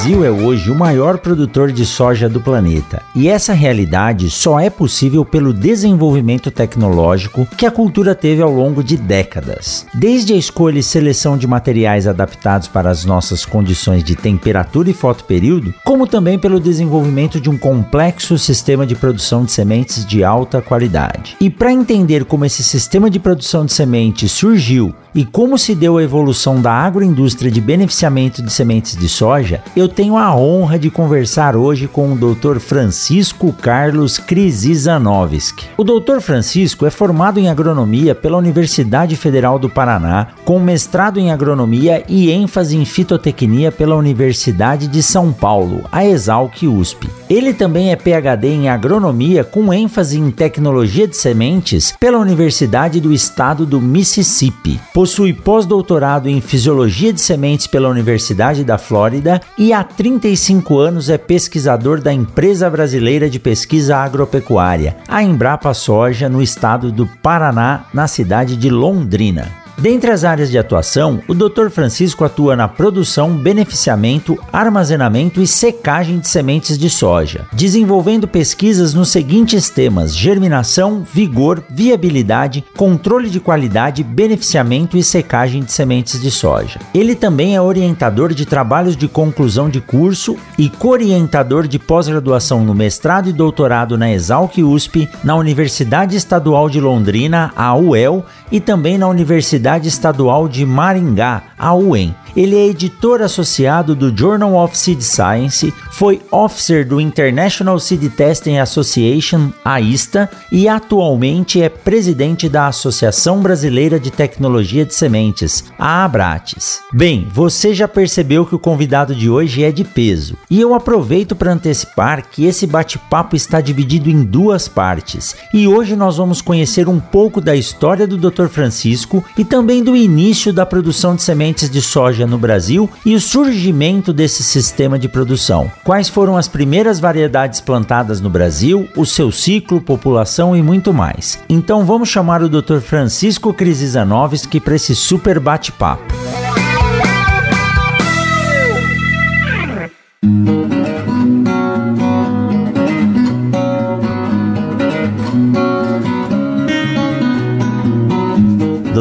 Brasil é hoje o maior produtor de soja do planeta, e essa realidade só é possível pelo desenvolvimento tecnológico que a cultura teve ao longo de décadas. Desde a escolha e seleção de materiais adaptados para as nossas condições de temperatura e fotoperíodo, como também pelo desenvolvimento de um complexo sistema de produção de sementes de alta qualidade. E para entender como esse sistema de produção de sementes surgiu e como se deu a evolução da agroindústria de beneficiamento de sementes de soja, eu tenho a honra de conversar hoje com o Dr. Francisco Carlos Krisizanovski. O Dr. Francisco é formado em agronomia pela Universidade Federal do Paraná, com mestrado em agronomia e ênfase em fitotecnia pela Universidade de São Paulo, a Exalc USP. Ele também é PhD em agronomia com ênfase em tecnologia de sementes pela Universidade do Estado do Mississippi possui pós-doutorado em Fisiologia de Sementes pela Universidade da Flórida e há 35 anos é pesquisador da Empresa Brasileira de Pesquisa Agropecuária, a Embrapa Soja, no estado do Paraná, na cidade de Londrina. Dentre as áreas de atuação, o Dr. Francisco atua na produção, beneficiamento, armazenamento e secagem de sementes de soja, desenvolvendo pesquisas nos seguintes temas: germinação, vigor, viabilidade, controle de qualidade, beneficiamento e secagem de sementes de soja. Ele também é orientador de trabalhos de conclusão de curso e co-orientador de pós-graduação no mestrado e doutorado na Exalc USP, na Universidade Estadual de Londrina, a UEL, e também na Universidade Estadual de Maringá, a UEM. Ele é editor associado do Journal of Seed Science, foi officer do International Seed Testing Association, AISTA, e atualmente é presidente da Associação Brasileira de Tecnologia de Sementes, a Abrates. Bem, você já percebeu que o convidado de hoje é de peso, e eu aproveito para antecipar que esse bate-papo está dividido em duas partes, e hoje nós vamos conhecer um pouco da história do Dr. Francisco e também do início da produção de sementes de soja soja no Brasil e o surgimento desse sistema de produção. Quais foram as primeiras variedades plantadas no Brasil, o seu ciclo, população e muito mais. Então vamos chamar o Dr. Francisco Krisizanovski para esse super bate-papo.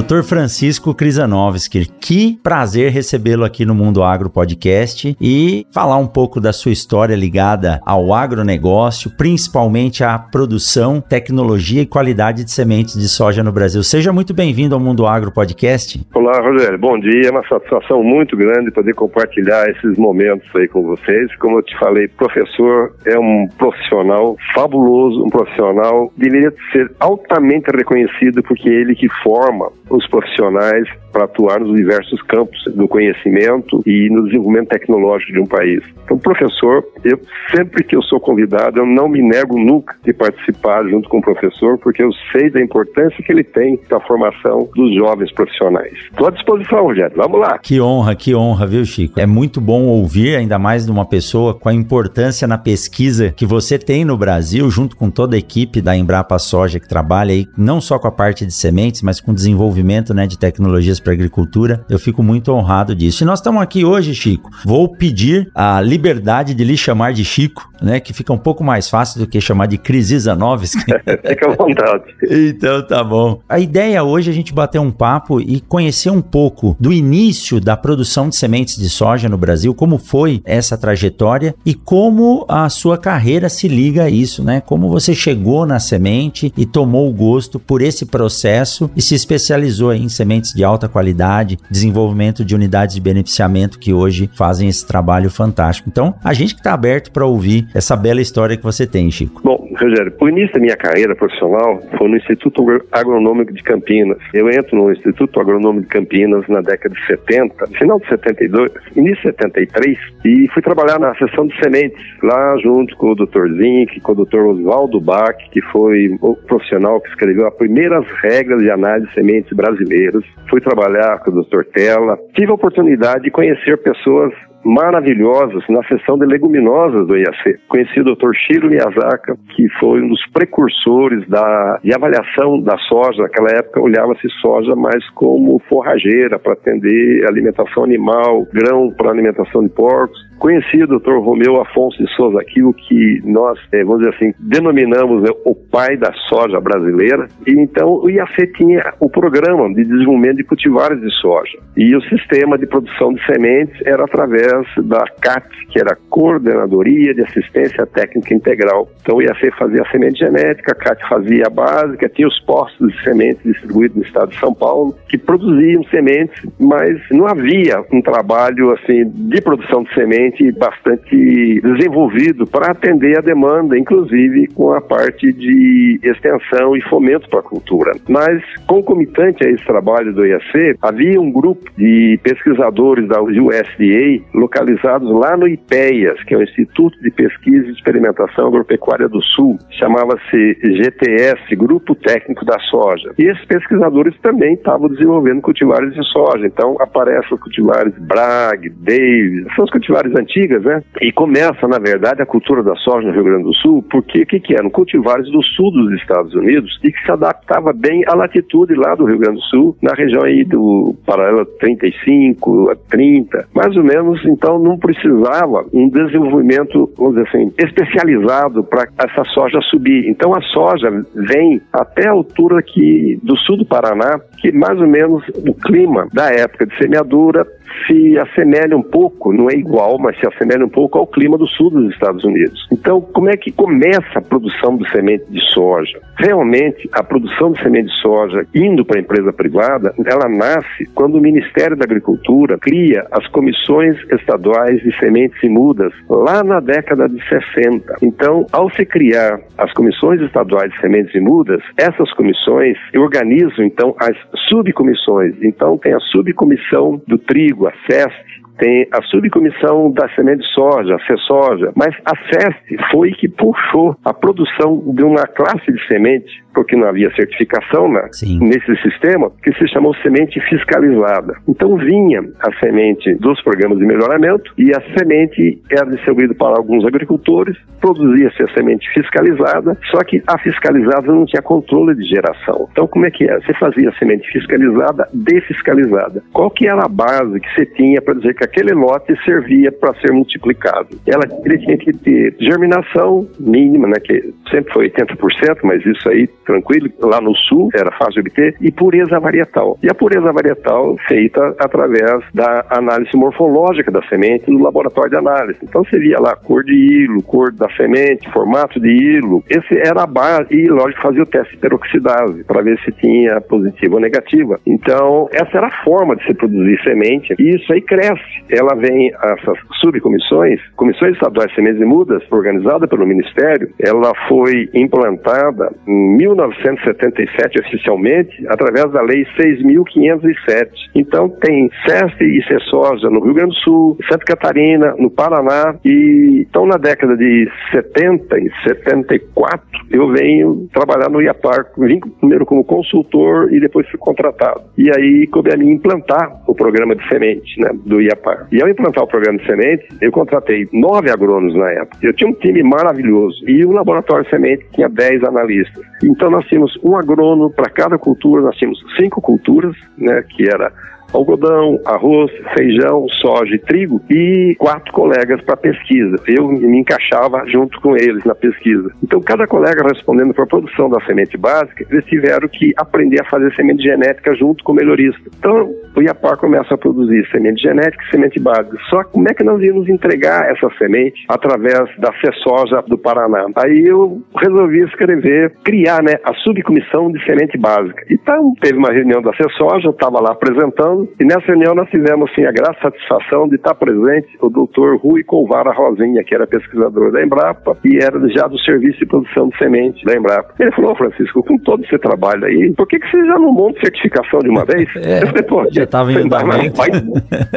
Dr. Francisco Krizanovski, que prazer recebê-lo aqui no Mundo Agro Podcast e falar um pouco da sua história ligada ao agronegócio, principalmente à produção, tecnologia e qualidade de sementes de soja no Brasil. Seja muito bem-vindo ao Mundo Agro Podcast. Olá, Rogério. Bom dia. É uma satisfação muito grande poder compartilhar esses momentos aí com vocês. Como eu te falei, professor é um profissional fabuloso, um profissional deveria ser altamente reconhecido porque é ele que forma os profissionais para atuar nos diversos campos do conhecimento e no desenvolvimento tecnológico de um país. Então, professor, eu sempre que eu sou convidado, eu não me nego nunca de participar junto com o professor, porque eu sei da importância que ele tem para a formação dos jovens profissionais. Estou à disposição, Rogério. Vamos lá. Que honra, que honra, viu, Chico? É muito bom ouvir, ainda mais de uma pessoa com a importância na pesquisa que você tem no Brasil, junto com toda a equipe da Embrapa Soja que trabalha aí não só com a parte de sementes, mas com desenvolvimento né, de tecnologias para agricultura. Eu fico muito honrado disso. E nós estamos aqui hoje, Chico. Vou pedir a liberdade de lhe chamar de Chico, né? Que fica um pouco mais fácil do que chamar de Krisizanovski. fica à vontade. então tá bom. A ideia hoje é a gente bater um papo e conhecer um pouco do início da produção de sementes de soja no Brasil, como foi essa trajetória e como a sua carreira se liga a isso, né? Como você chegou na semente e tomou o gosto por esse processo e se especializou em sementes de alta qualidade, desenvolvimento de unidades de beneficiamento que hoje fazem esse trabalho fantástico. Então, a gente que está aberto para ouvir essa bela história que você tem, Chico. Bom, Rogério, o início da minha carreira profissional foi no Instituto Agronômico de Campinas. Eu entro no Instituto Agronômico de Campinas na década de 70, final de 72, início de 73, e fui trabalhar na seção de sementes, lá junto com o Dr. Zink, com o Dr. Oswaldo Bach, que foi o profissional que escreveu as primeiras regras de análise de sementes brasileiras. Fui trabalhar trabalhar com o Dr. Tella. Tive a oportunidade de conhecer pessoas maravilhosas na seção de leguminosas do IAC. Conheci o Dr. Shiro Miyazaka, que foi um dos precursores da, de avaliação da soja. Naquela época olhava-se soja mais como forrageira para atender alimentação animal, grão para alimentação de porcos. Conheci o Dr. Romeu Afonso de Souza Aquilo, que nós, é, vamos dizer assim, denominamos né, o pai da soja brasileira. E então o IAC tinha o programa de desenvolvimento de cultivares de soja. E o sistema de produção de sementes era através da CAT, que era Coordenadoria de Assistência Técnica Integral. Então o IAC fazia a semente genética, a CAT fazia a básica, tinha os postos de sementes distribuídos no estado de São Paulo, que produziam sementes, mas não havia um trabalho assim de produção de semente bastante desenvolvido para atender a demanda, inclusive com a parte de extensão e fomento para a cultura. Mas concomitante a esse trabalho do IAC, havia um grupo de pesquisadores da USDA localizados lá no IPEAS, que é o Instituto de Pesquisa e Experimentação Agropecuária do Sul, chamava-se GTS, Grupo Técnico da Soja. E esses pesquisadores também estavam desenvolvendo cultivares de soja. Então aparecem os cultivares Bragg, Davis, são os cultivares antigas, né? E começa, na verdade, a cultura da soja no Rio Grande do Sul, porque o que, que eram? Cultivares do sul dos Estados Unidos e que se adaptava bem à latitude lá do Rio Grande do Sul, na região aí do paralelo 35 a 30, mais ou menos então não precisava um desenvolvimento, vamos dizer assim, especializado para essa soja subir. Então a soja vem até a altura aqui do sul do Paraná, que mais ou menos o clima da época de semeadura se assemelha um pouco, não é igual, mas se assemelha um pouco ao clima do sul dos Estados Unidos. Então, como é que começa a produção de semente de soja? Realmente, a produção de semente de soja indo para a empresa privada, ela nasce quando o Ministério da Agricultura cria as comissões estaduais de sementes e mudas lá na década de 60. Então, ao se criar as comissões estaduais de sementes e mudas, essas comissões organizam então as subcomissões. Então, tem a subcomissão do trigo, a SEST, tem a subcomissão da semente de soja, a CESOJA, mas a SEST foi que puxou a produção de uma classe de semente porque não havia certificação né, nesse sistema, que se chamou semente fiscalizada. Então vinha a semente dos programas de melhoramento e a semente era distribuída para alguns agricultores, produzia-se a semente fiscalizada, só que a fiscalizada não tinha controle de geração. Então como é que era? Você fazia a semente fiscalizada, desfiscalizada. Qual que era a base que você tinha para dizer que aquele lote servia para ser multiplicado? Ela, ele tinha que ter germinação mínima, né, que sempre foi 80%, mas isso aí tranquilo, lá no sul era fácil de obter, e pureza varietal. E a pureza varietal feita através da análise morfológica da semente no laboratório de análise. Então via lá cor de hilo, cor da semente, formato de hilo. Esse era a base, e lógico fazia o teste de peroxidase para ver se tinha positiva ou negativa. Então essa era a forma de se produzir semente, e isso aí cresce. Ela vem, essas subcomissões, comissões estaduais de sementes e mudas, organizada pelo Ministério, ela foi implantada em 19 1977 oficialmente, através da Lei 6.507. Então tem SESC e CESOSA no Rio Grande do Sul, Santa Catarina, no Paraná e então na década de 70 e 74 eu venho trabalhar no IAPAR, vim primeiro como consultor e depois fui contratado. E aí coube a mim implantar o programa de semente né, do IAPAR. E ao implantar o programa de semente, eu contratei nove agrônomos na época. Eu tinha um time maravilhoso e o laboratório de semente tinha dez analistas. Então nós tínhamos um agrônomo para cada cultura, nós tínhamos cinco culturas, né, que era algodão, arroz, feijão, soja e trigo e quatro colegas para pesquisa. Eu me encaixava junto com eles na pesquisa. Então, cada colega respondendo para a produção da semente básica, eles tiveram que aprender a fazer semente genética junto com o melhorista. Então, o IAPAR começa a produzir semente genética e semente básica. Só como é que nós íamos entregar essa semente através da CESOJA do Paraná? Aí eu resolvi escrever, criar né, a subcomissão de semente básica. Então, teve uma reunião da CESOJA, eu estava lá apresentando, e nessa reunião nós tivemos assim, a grata satisfação de estar presente o doutor Rui Colvara Rosinha, que era pesquisador da Embrapa e era já do Serviço de Produção de Semente da Embrapa. Ele falou, Francisco, com todo esse trabalho aí, por que, que você já não monta certificação de uma vez? É, eu falei, Pô, já estava em andamento.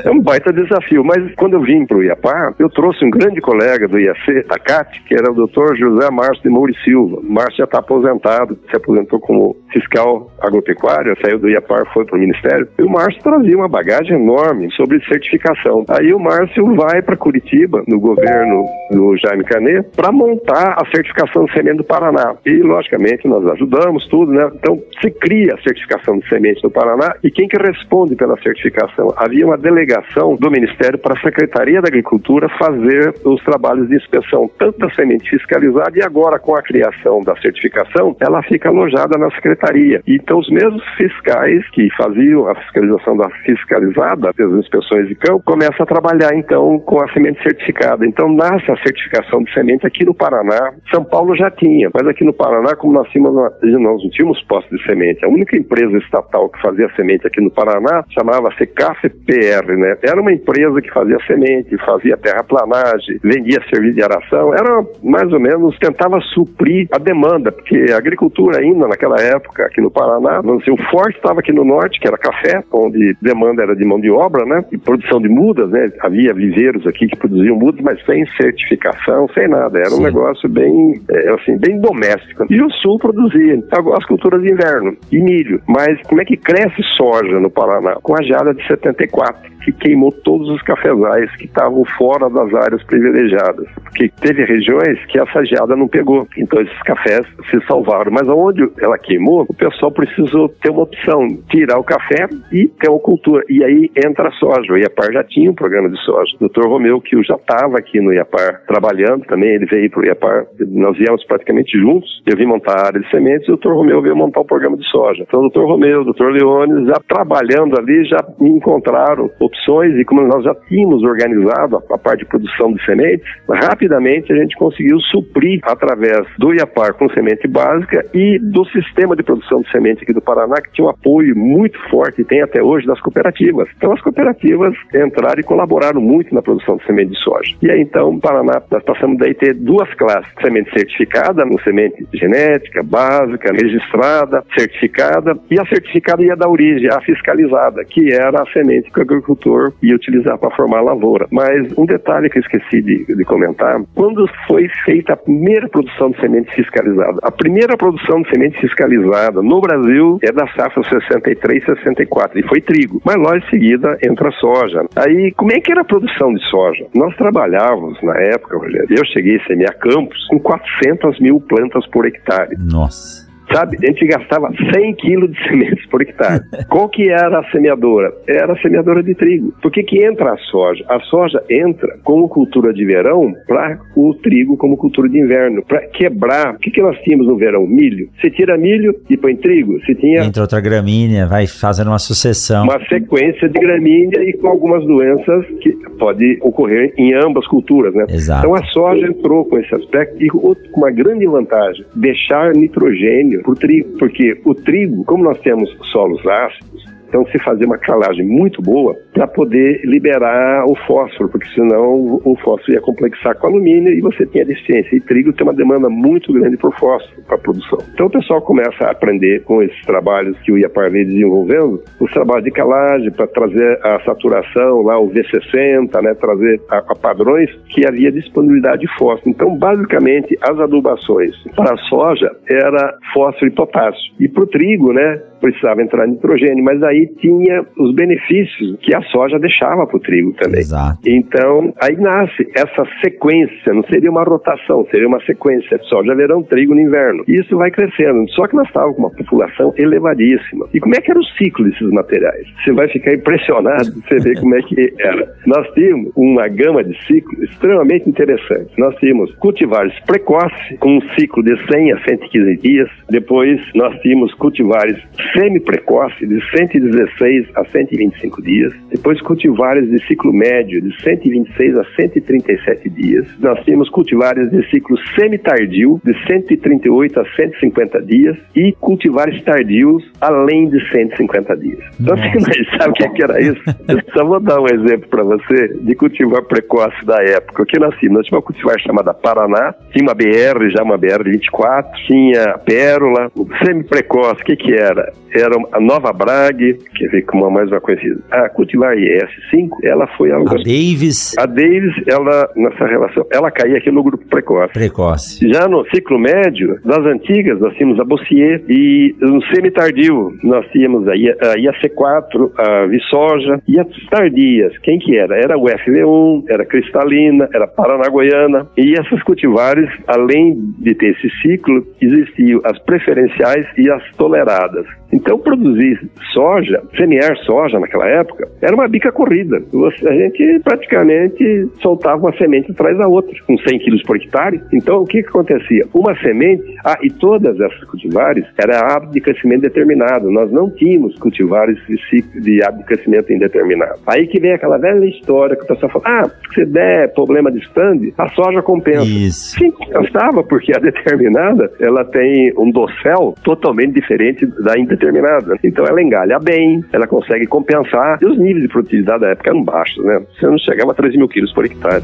É um baita desafio, mas quando eu vim para o IAPAR, eu trouxe um grande colega do IAC, da CAT, que era o doutor José Márcio de Moura Silva. Márcio já está aposentado, se aposentou como fiscal agropecuário, saiu do IAPAR, foi para o Ministério, e o Márcio trazia uma bagagem enorme sobre certificação. Aí o Márcio vai para Curitiba, no governo do Jaime Canet, para montar a certificação de semente do Paraná. E, logicamente, nós ajudamos tudo, né? Então, se cria a certificação de semente do Paraná e quem que responde pela certificação? Havia uma delegação do Ministério para a Secretaria da Agricultura fazer os trabalhos de inspeção, tanto da semente fiscalizada e agora com a criação da certificação, ela fica alojada na Secretaria. Então, os mesmos fiscais que faziam a fiscalização da fiscalizada, as inspeções de campo, começam a trabalhar, então, com a semente certificada. Então, nasce a certificação de semente aqui no Paraná. São Paulo já tinha, mas aqui no Paraná, como nós tínhamos, nós não tínhamos postos de semente. A única empresa estatal que fazia semente aqui no Paraná chamava-se CAFPR, né? Era uma empresa que fazia semente, fazia terraplanagem, vendia serviço de aração, era mais ou menos, tentava suprir a demanda, porque a agricultura ainda naquela época aqui no Paraná, vamos dizer, o forte estava aqui no norte, que era café, onde demanda era de mão de obra, né? E produção de mudas, né? Havia viveiros aqui que produziam mudas, mas sem certificação, sem nada. Era Sim. um negócio bem, é, assim, bem doméstico. E o sul produzia as culturas de inverno e milho. Mas como é que cresce soja no Paraná? Com a geada de 74 que queimou todos os cafezais que estavam fora das áreas privilegiadas. Porque teve regiões que essa geada não pegou. Então esses cafés se salvaram. Mas onde ela queimou, o pessoal precisou ter uma opção: tirar o café e ter uma cultura. E aí entra a soja. O IAPAR já tinha um programa de soja. O doutor Romeu, que já estava aqui no IAPAR trabalhando também, ele veio para o IAPAR. Nós viemos praticamente juntos. Eu vim montar a área de sementes e o doutor Romeu veio montar o programa de soja. Então o doutor Romeu, o doutor Leones, já trabalhando ali, já encontraram opções e como nós já tínhamos organizado a, a parte de produção de sementes, rapidamente a gente conseguiu suprir através do IAPAR com semente básica e do sistema de produção de semente aqui do Paraná, que tinha um apoio muito forte e tem até hoje das cooperativas. Então as cooperativas entraram e colaboraram muito na produção de semente de soja. E aí então, Paraná, nós passamos daí a ter duas classes, semente certificada, no semente genética, básica, registrada, certificada, e a certificada ia dar origem à fiscalizada, que era a semente que o agricultor ia utilizar para formar a lavoura. Mas um detalhe que eu esqueci de, de, comentar, quando foi feita a primeira produção de semente fiscalizada? A primeira produção de semente fiscalizada no Brasil é da safra 63 64 e foi trigo. Mas logo em seguida entra a soja. Aí, como é que era a produção de soja? Nós trabalhávamos na época, Rogério, eu cheguei a semear campos com 400 mil plantas por hectare. Nossa sabe? A gente gastava 100 quilos de sementes por hectare. Qual que era a semeadora? Era a semeadora de trigo. Por que que entra a soja? A soja entra como cultura de verão para o trigo como cultura de inverno, para quebrar. O que que nós tínhamos no verão? Milho. Você tira milho e põe trigo. Você tinha... Entra outra gramínea, vai fazendo uma sucessão. Uma sequência de gramínea e com algumas doenças que pode ocorrer em ambas culturas, né? Exato. Então a soja entrou com esse aspecto e com uma grande vantagem, deixar nitrogênio o trigo, porque o trigo, como nós temos solos ácidos, então se fazia uma calagem muito boa para poder liberar o fósforo, porque senão o fósforo ia complexar com alumínio e você tinha deficiência. E trigo tem uma demanda muito grande por fósforo para a produção. Então o pessoal começa a aprender com esses trabalhos que o IAPAR vem desenvolvendo, os trabalhos de calagem para trazer a saturação, lá o V60, né, trazer a, a padrões que havia disponibilidade de fósforo. Então basicamente as adubações para a soja era fósforo e potássio. E para o trigo, né, precisava entrar nitrogênio, mas aí tinha os benefícios que a soja deixava para o trigo também. Exato. Então, aí nasce essa sequência, não seria uma rotação, seria uma sequência de soja, verão, trigo no inverno. E isso vai crescendo. Só que nós estávamos com uma população elevadíssima. E como é que era o ciclo desses materiais? Você vai ficar impressionado de você ver como é que era. Nós tínhamos uma gama de ciclos extremamente interessante. Nós tínhamos cultivares precoces, com um ciclo de 100 a 115 dias. Depois, nós tínhamos cultivares semi-precoce, de 116 a 125 dias. Depois, cultivares de ciclo médio, de 126 a 137 dias. Nós temos cultivares de ciclo semi-tardio, de 138 a 150 dias. E cultivares tardios, além de 150 dias. Então, você sabe o que, era isso? Eu só vou dar um exemplo para você de cultivar precoce da época. O que nós tínhamos? Nós tínhamos uma cultivar chamada Paraná, tinha uma BR, já uma BR 24, tinha Pérola. O semi-precoce, o que, que era? Era a Nova Brag, quer ver como a mais uma conhecida. A cultivar IS5, ela foi a Davis. A Davis, ela nessa relação, ela caía aqui no grupo precoce. Precoce. Já no ciclo médio, das antigas, nós tínhamos a Bossier e no semi-tardio nós tínhamos a, a IAC4, a Viçoja e as tardias. Quem que era? Era o FV1, era Cristalina, era Paranaguaiana e essas cultivares, além de ter esse ciclo, existiam as preferenciais e as toleradas. Então, produzir soja, semear soja naquela época, era uma bica corrida. a gente praticamente soltava uma semente atrás da outra, com 100 quilos por hectare. Então, o que, que acontecia? Uma semente, ah, e todas essas cultivares, era hábito de crescimento determinado. Nós não tínhamos cultivares de, de hábito de crescimento indeterminado. Aí que vem aquela velha história que o pessoal fala, ah, se der problema de stand, a soja compensa. Isso. Sim, compensava, porque a determinada, ela tem um dossel totalmente diferente da indeterminada determinada. Então ela engalha bem, ela consegue compensar, e os níveis de produtividade da época eram baixos, né? Você não chegava a 13 mil quilos por hectare.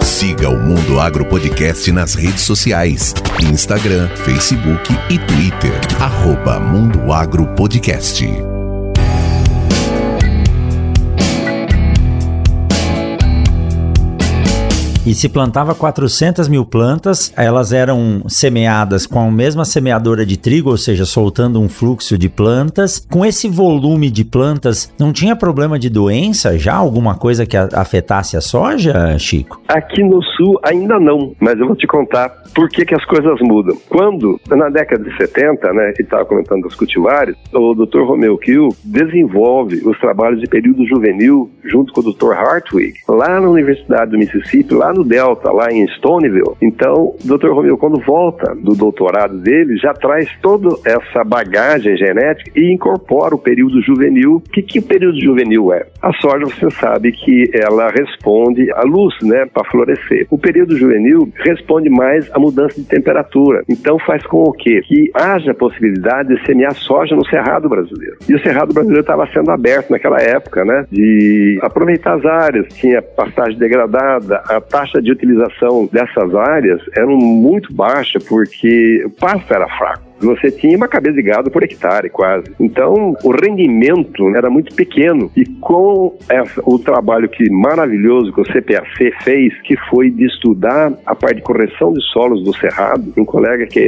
Siga o Mundo Agro Podcast nas redes sociais: Instagram, Facebook e Twitter. Arroba Mundo Agro Podcast. E se plantava 400 mil plantas, elas eram semeadas com a mesma semeadora de trigo, ou seja, soltando um fluxo de plantas. Com esse volume de plantas, não tinha problema de doença já? Alguma coisa que afetasse a soja, Chico? Aqui no sul ainda não, mas eu vou te contar por que, que as coisas mudam. Quando, na década de 70, né, que estava comentando dos cultivares, o Dr. Romeu Kiel desenvolve os trabalhos de período juvenil junto com o Dr. Hartwig, lá na Universidade do Mississippi, lá no Delta, lá em Stoneville. Então, o Dr. Romeu, quando volta do doutorado dele, já traz toda essa bagagem genética e incorpora o período juvenil. O que, que o período juvenil é? A soja, você sabe que ela responde à luz, né, para florescer. O período juvenil responde mais à mudança de temperatura. Então, faz com o quê? Que haja possibilidade de semear soja no cerrado brasileiro. E o cerrado brasileiro estava sendo aberto naquela época, né, de aproveitar as áreas, tinha pastagem degradada, a taxa taxa de utilização dessas áreas era muito baixa porque o pasto era fraco você tinha uma cabeça de gado por hectare quase. Então, o rendimento era muito pequeno. E com essa, o trabalho que maravilhoso que o CPAC fez, que foi de estudar a parte de correção de solos do Cerrado, um colega que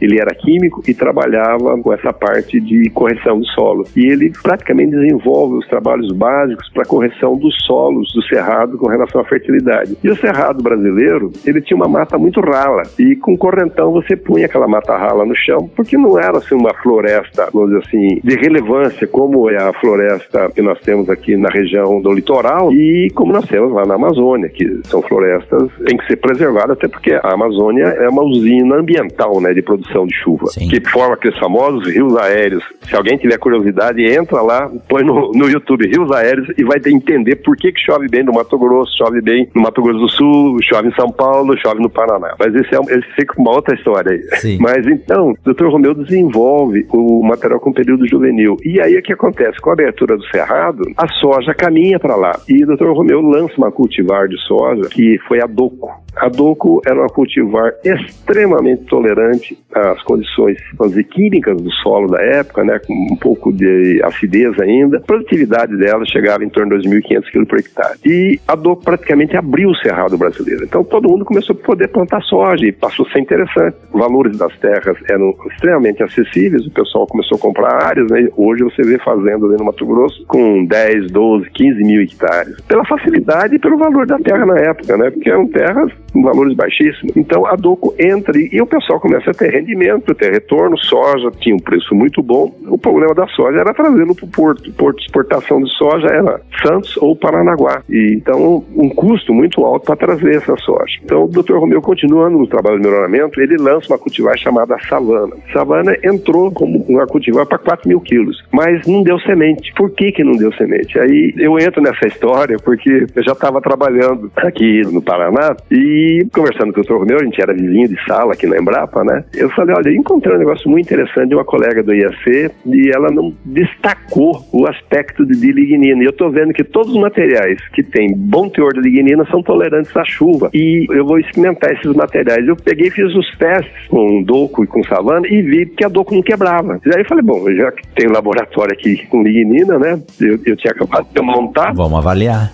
ele era químico e trabalhava com essa parte de correção de solos. E ele praticamente desenvolve os trabalhos básicos para correção dos solos do Cerrado com relação à fertilidade. E o Cerrado brasileiro, ele tinha uma mata muito rala. E com correntão você punha aquela mata rala no chão porque não era assim uma floresta, vamos dizer assim, de relevância como é a floresta que nós temos aqui na região do litoral e como nós temos lá na Amazônia, que são florestas tem que ser preservadas até porque a Amazônia é uma usina ambiental, né, de produção de chuva, Sim. que forma aqueles famosos rios aéreos. Se alguém tiver curiosidade, entra lá, põe no, no YouTube rios aéreos e vai entender por que que chove bem no Mato Grosso, chove bem no Mato Grosso do Sul, chove em São Paulo, chove no Paraná. Mas esse é esse fica uma outra história aí. Sim. Mas então, doutor Dr. Romeu desenvolve o material com período juvenil. E aí o que acontece? Com a abertura do cerrado, a soja caminha para lá. E o Dr. Romeu lança uma cultivar de soja que foi a Doco. A Doco era uma cultivar extremamente tolerante às condições dizer, químicas do solo da época, né, com um pouco de acidez ainda. A produtividade dela chegava em torno de 2.500 kg por hectare. E a Doco praticamente abriu o cerrado brasileiro. Então todo mundo começou a poder plantar soja e passou a ser interessante. Os valores das terras eram extremamente acessíveis, o pessoal começou a comprar áreas, né? Hoje você vê fazenda ali no Mato Grosso com 10, 12, 15 mil hectares. Pela facilidade e pelo valor da terra na época, né? Porque eram terras valores baixíssimos. Então a DOCO entra e, o pessoal começa a ter rendimento, ter retorno, soja tinha um preço muito bom. O problema da soja era trazê-lo para o porto. Porto de exportação de soja era Santos ou Paranaguá. E, então, um custo muito alto para trazer essa soja. Então, o Dr. Romeu, continuando no trabalho de melhoramento, ele lança uma cultivar chamada Savana. Savana entrou como uma cultivar para 4 mil quilos, mas não deu semente. Por que, que não deu semente? Aí eu entro nessa história porque eu já estava trabalhando aqui no Paraná e E conversando com o doutor Romeu, a gente era vizinho de sala aqui na Embrapa, né? Eu falei, olha, encontrei um negócio muito interessante de uma colega do IAC e ela não destacou o aspecto de lignina. E eu estou vendo que todos os materiais que têm bom teor de lignina são tolerantes à chuva. E eu vou experimentar esses materiais. Eu peguei e fiz os testes com doco e com savana e vi que a doco não quebrava. E aí eu falei, bom, já que tem um laboratório aqui com lignina, né? Eu, eu tinha acabado de montar. Vamos avaliar.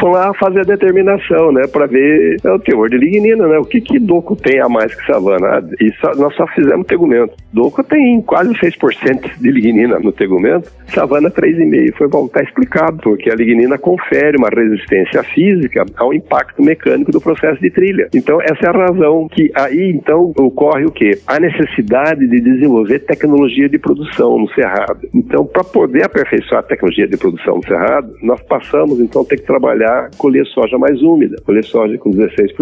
Fui lá fazer a determinação, né? Para ver é, o teor de lignina, né? O que que doco tem a mais que savana? Ah, só, nós só fizemos tegumento. Doco tem quase 6% de lignina no tegumento, savana 3,5%. Foi bom, tá explicado, porque a lignina confere uma resistência física ao impacto mecânico do processo de trilha. Então, essa é a razão que aí, então, ocorre o quê? A necessidade de desenvolver tecnologia de produção no Cerrado. Então, para poder aperfeiçoar a tecnologia de produção no Cerrado, nós passamos, então, a ter que trabalhar colher soja mais úmida, colher soja com 16%,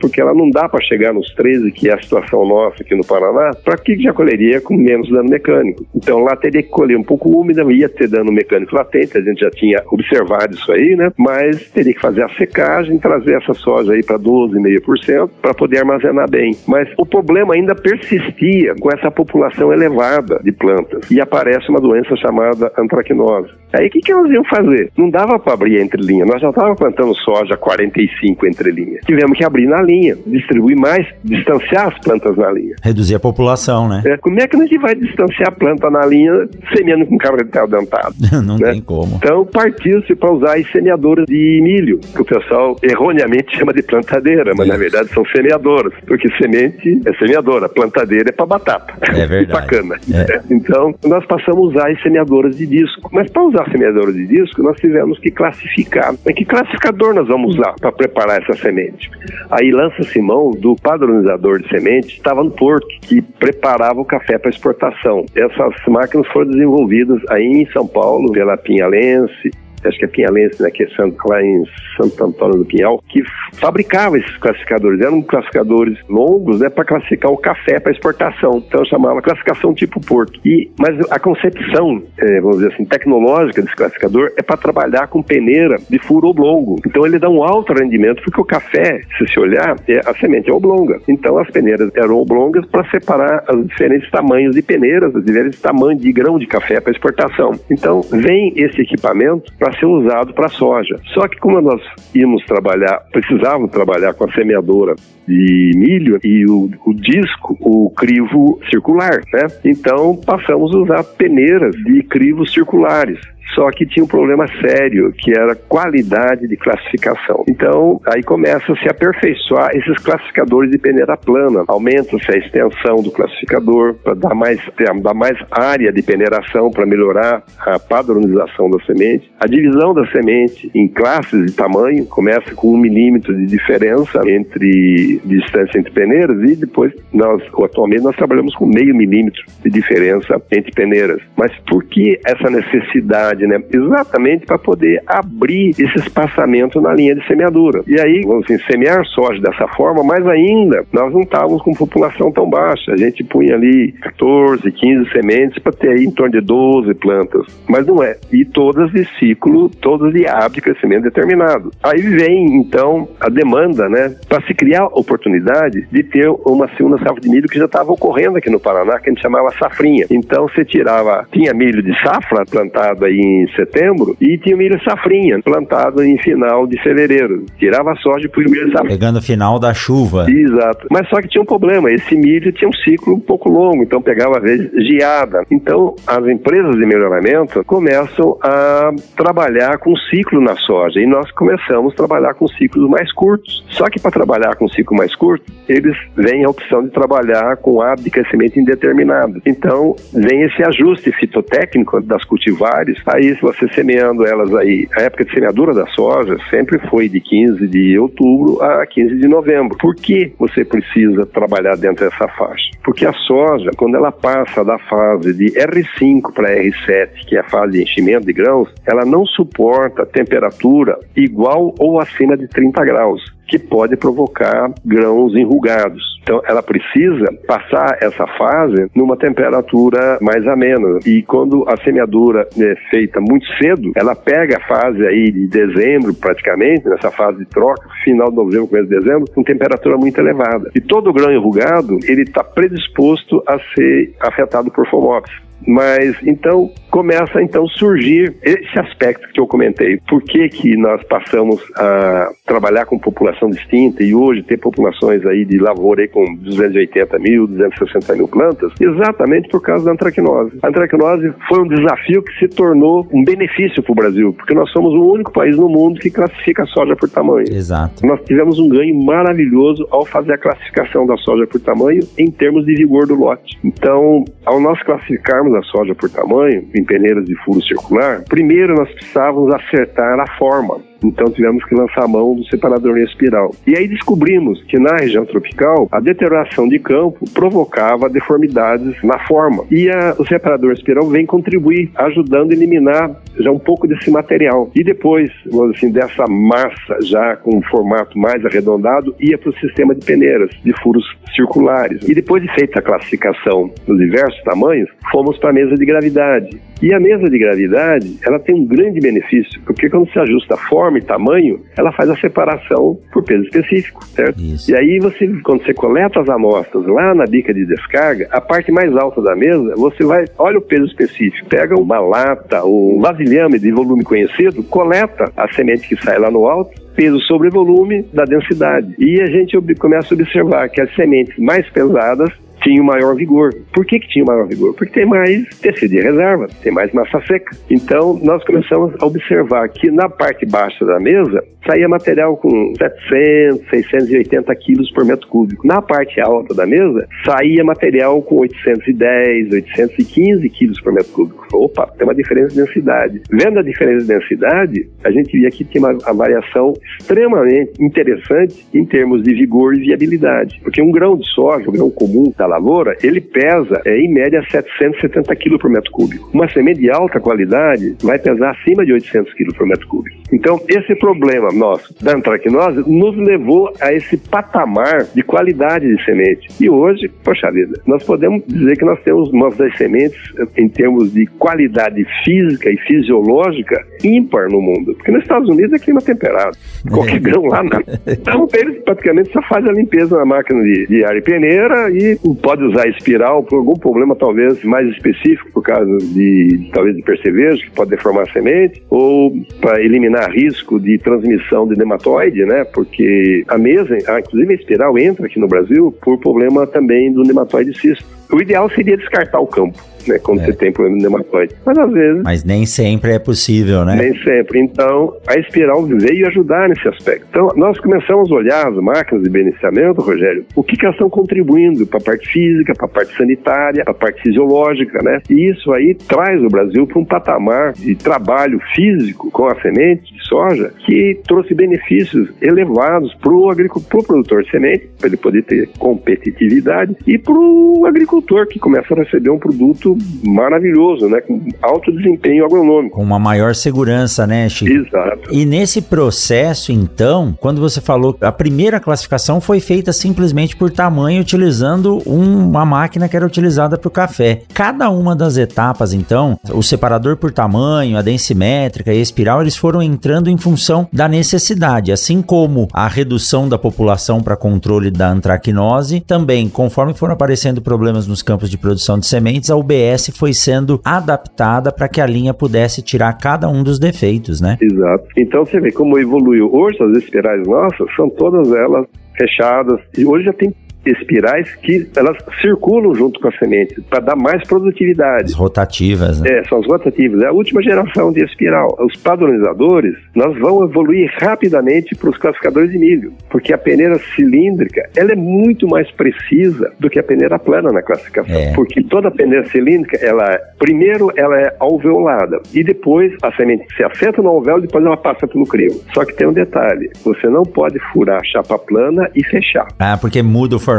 porque ela não dá para chegar nos 13%, que é a situação nossa aqui no Paraná, para que já colheria com menos dano mecânico. Então, lá teria que colher um pouco úmida, ia ter dano mecânico latente, a gente já tinha observado isso aí, né? Mas teria que fazer a secagem, trazer essa soja aí para 12,5% para poder armazenar bem. Mas o problema ainda persistia com essa população elevada de plantas e aparece uma doença chamada antracnose. Aí o que, que elas iam fazer? Não dava para abrir entre linha. Nós já estávamos plantando soja 45 entre linha. Tivemos que abrir na linha, distribuir mais, distanciar as plantas na linha. Reduzir a população, né? É, como é que a gente vai distanciar a planta na linha semeando com cabra dentado? Não né? tem como. Então partiu-se para usar as semeadoras de milho, que o pessoal erroneamente chama de plantadeira, mas Isso. na verdade são semeadoras, porque semente é semeadora, plantadeira é para batata. É verdade. e cana. É. Então nós passamos a usar as semeadoras de disco. Mas para usar a semeadora de disco, nós tivemos que classificar. Que classificador nós vamos usar para preparar essa semente? Aí lança-se mão do padronizador de semente, estava no Porto, que preparava o café para exportação. Essas máquinas foram desenvolvidas aí em São Paulo pela Pinhalense, acho que é Pinhalense, né, que é lá em Santo Antônio do Pinhal, que fabricava esses classificadores. Eram classificadores longos, né, para classificar o café para exportação. Então chamava classificação tipo Porto. E, mas a concepção, é, vamos dizer assim, tecnológica desse classificador é para trabalhar com peneira de furo oblongo. Então ele dá um alto rendimento, porque o café, se se olhar, é, a semente é oblonga. Então as peneiras eram oblongas para separar os diferentes tamanhos de peneiras, os diferentes tamanhos de grão de café para exportação. Então vem esse equipamento para ser usado para soja. Só que como nós íamos trabalhar, precisávamos trabalhar com a semeadora de milho e o, o disco, o crivo circular, né? Então passamos a usar peneiras de crivos circulares. Só que tinha um problema sério, que era qualidade de classificação. Então, aí começa a se aperfeiçoar esses classificadores de peneira plana. Aumenta-se a extensão do classificador para dar mais, dar mais área de peneiração para melhorar a padronização da semente. A divisão da semente em classes de tamanho começa com um milímetro de diferença entre distância entre peneiras e depois nós atualmente nós trabalhamos com meio milímetro de diferença entre peneiras. Mas por que essa necessidade né? Exatamente para poder abrir esse espaçamento na linha de semeadura. E aí, vamos assim, semear soja dessa forma, mas ainda nós não estávamos com população tão baixa. A gente punha ali 14, 15 sementes para ter aí em torno de 12 plantas. Mas não é. E todas de ciclo, todas de hábito de crescimento determinado. Aí vem, então, a demanda, né? Para se criar oportunidade de ter uma segunda safra de milho que já estava ocorrendo aqui no Paraná, que a gente chamava safrinha. Então, você tirava, tinha milho de safra plantado aí em setembro e tinha milho safrinha plantado em final de fevereiro. Tirava a soja por milho safrinha. Pegando o final da chuva. Exato. Mas só que tinha um problema, esse milho tinha um ciclo um pouco longo, então pegava às vezes geada. Então as empresas de melhoramento começam a trabalhar com ciclo na soja e nós começamos a trabalhar com ciclos mais curtos. Só que para trabalhar com ciclo mais curto, eles vêm a opção de trabalhar com hábito de crescimento indeterminado. Então vem esse ajuste fitotécnico das cultivares Aí, você semeando elas aí, a época de semeadura da soja sempre foi de 15 de outubro a 15 de novembro. Por que você precisa trabalhar dentro dessa faixa? Porque a soja, quando ela passa da fase de R5 para R7, que é a fase de enchimento de grãos, ela não suporta temperatura igual ou acima de 30 graus que pode provocar grãos enrugados. Então, ela precisa passar essa fase numa temperatura mais amena. E quando a semeadura é feita muito cedo, ela pega a fase aí de dezembro, praticamente, nessa fase de troca, final de novembro, começo de dezembro, com temperatura muito elevada. E todo grão enrugado, ele está predisposto a ser afetado por FOMOPS. Mas então começa então surgir esse aspecto que eu comentei. Por que, que nós passamos a trabalhar com população distinta e hoje ter populações aí de lavoura aí com 280 mil, 260 mil plantas? Exatamente por causa da antracnose. A antracnose foi um desafio que se tornou um benefício para o Brasil, porque nós somos o único país no mundo que classifica a soja por tamanho. Exato. Nós tivemos um ganho maravilhoso ao fazer a classificação da soja por tamanho em termos de vigor do lote. Então, ao nós classificarmos a soja por tamanho, em peneiras de furo circular, primeiro nós precisávamos acertar a forma. Então tivemos que lançar a mão do separador em espiral. E aí descobrimos que na região tropical a deterioração de campo provocava deformidades na forma. E a, o separador espiral vem contribuir, ajudando a eliminar já um pouco desse material. E depois, assim, dessa massa já com um formato mais arredondado, ia para o sistema de peneiras, de furos circulares. E depois de feita a classificação dos diversos tamanhos, fomos para a mesa de gravidade. E a mesa de gravidade, ela tem um grande benefício, porque quando se ajusta a forma e tamanho, ela faz a separação por peso específico, certo? Isso. E aí você, quando você coleta as amostras lá na bica de descarga, a parte mais alta da mesa, você vai, olha o peso específico, pega uma lata, um vasilhame de volume conhecido, coleta a semente que sai lá no alto, peso sobre volume da densidade. E a gente começa a observar que as sementes mais pesadas tinha maior vigor. Por que, que tinha maior vigor? Porque tem mais tecido de reserva, tem mais massa seca. Então, nós começamos a observar que na parte baixa da mesa saía material com 700, 680 quilos por metro cúbico. Na parte alta da mesa, saía material com 810, 815 quilos por metro cúbico. Opa, tem uma diferença de densidade. Vendo a diferença de densidade, a gente via que tinha uma, variação extremamente interessante em termos de vigor e viabilidade. Porque um grão de soja, um grão comum da lavoura, ele pesa, é, em média, 770 quilos por metro cúbico. Uma semente de alta qualidade vai pesar acima de 800 quilos por metro cúbico. Então, esse problema nosso da antracnose nos levou a esse patamar de qualidade de semente. E hoje, poxa vida, nós podemos dizer que nós temos uma das sementes, em termos de qualidade física e fisiológica, ímpar no mundo. Porque nos Estados Unidos é clima temperado. Qualquer grão lá, não. Então, eles praticamente só fazem a limpeza na máquina de, de ar e peneira e pode usar espiral por algum problema talvez mais específico, por causa de talvez de percevejo, que pode deformar a semente, ou para eliminar risco de transmissão de nematóide, né? Porque a mesa, inclusive a espiral entra aqui no Brasil por problema também do nematóide cisto. O ideal seria descartar o campo né, quando é. você tem problema de nematóide. Mas às vezes. Mas nem sempre é possível, né? Nem sempre. Então, a espiral veio ajudar nesse aspecto. Então, nós começamos a olhar as máquinas de beneficiamento, Rogério, o que, que elas estão contribuindo para a parte física, para a parte sanitária, para a parte fisiológica, né? E isso aí traz o Brasil para um patamar de trabalho físico com a semente de soja que trouxe benefícios elevados para o agricultor, produtor de semente, para ele poder ter competitividade, e para o agricultor que começa a receber um produto maravilhoso, né? Com alto desempenho agronômico. Com uma maior segurança, né, Chico? Exato. E nesse processo, então, quando você falou a primeira classificação foi feita simplesmente por tamanho, utilizando uma máquina que era utilizada para o café. Cada uma das etapas, então, o separador por tamanho, a densimétrica e a espiral, eles foram entrando em função da necessidade, assim como a redução da população para controle da antracnose, também, conforme foram aparecendo problemas nos campos de produção de sementes, a UBS foi sendo adaptada para que a linha pudesse tirar cada um dos defeitos, né? Exato. Então você vê como evoluiu. Hoje as espirais nossas são todas elas fechadas e hoje já tem espirais que elas circulam junto com a semente para dar mais produtividade. As rotativas, né? É, são as rotativas. É a última geração de espiral. Os padronizadores, nós vamos evoluir rapidamente para os classificadores de milho, porque a peneira cilíndrica, ela é muito mais precisa do que a peneira plana na classificação, é. porque toda peneira cilíndrica, ela primeiro ela é alveolada e depois a semente se afeta no alvéolo e depois ela passa pelo crivo. Só que tem um detalhe, você não pode furar a chapa plana e fechar. Ah, porque muda o formato.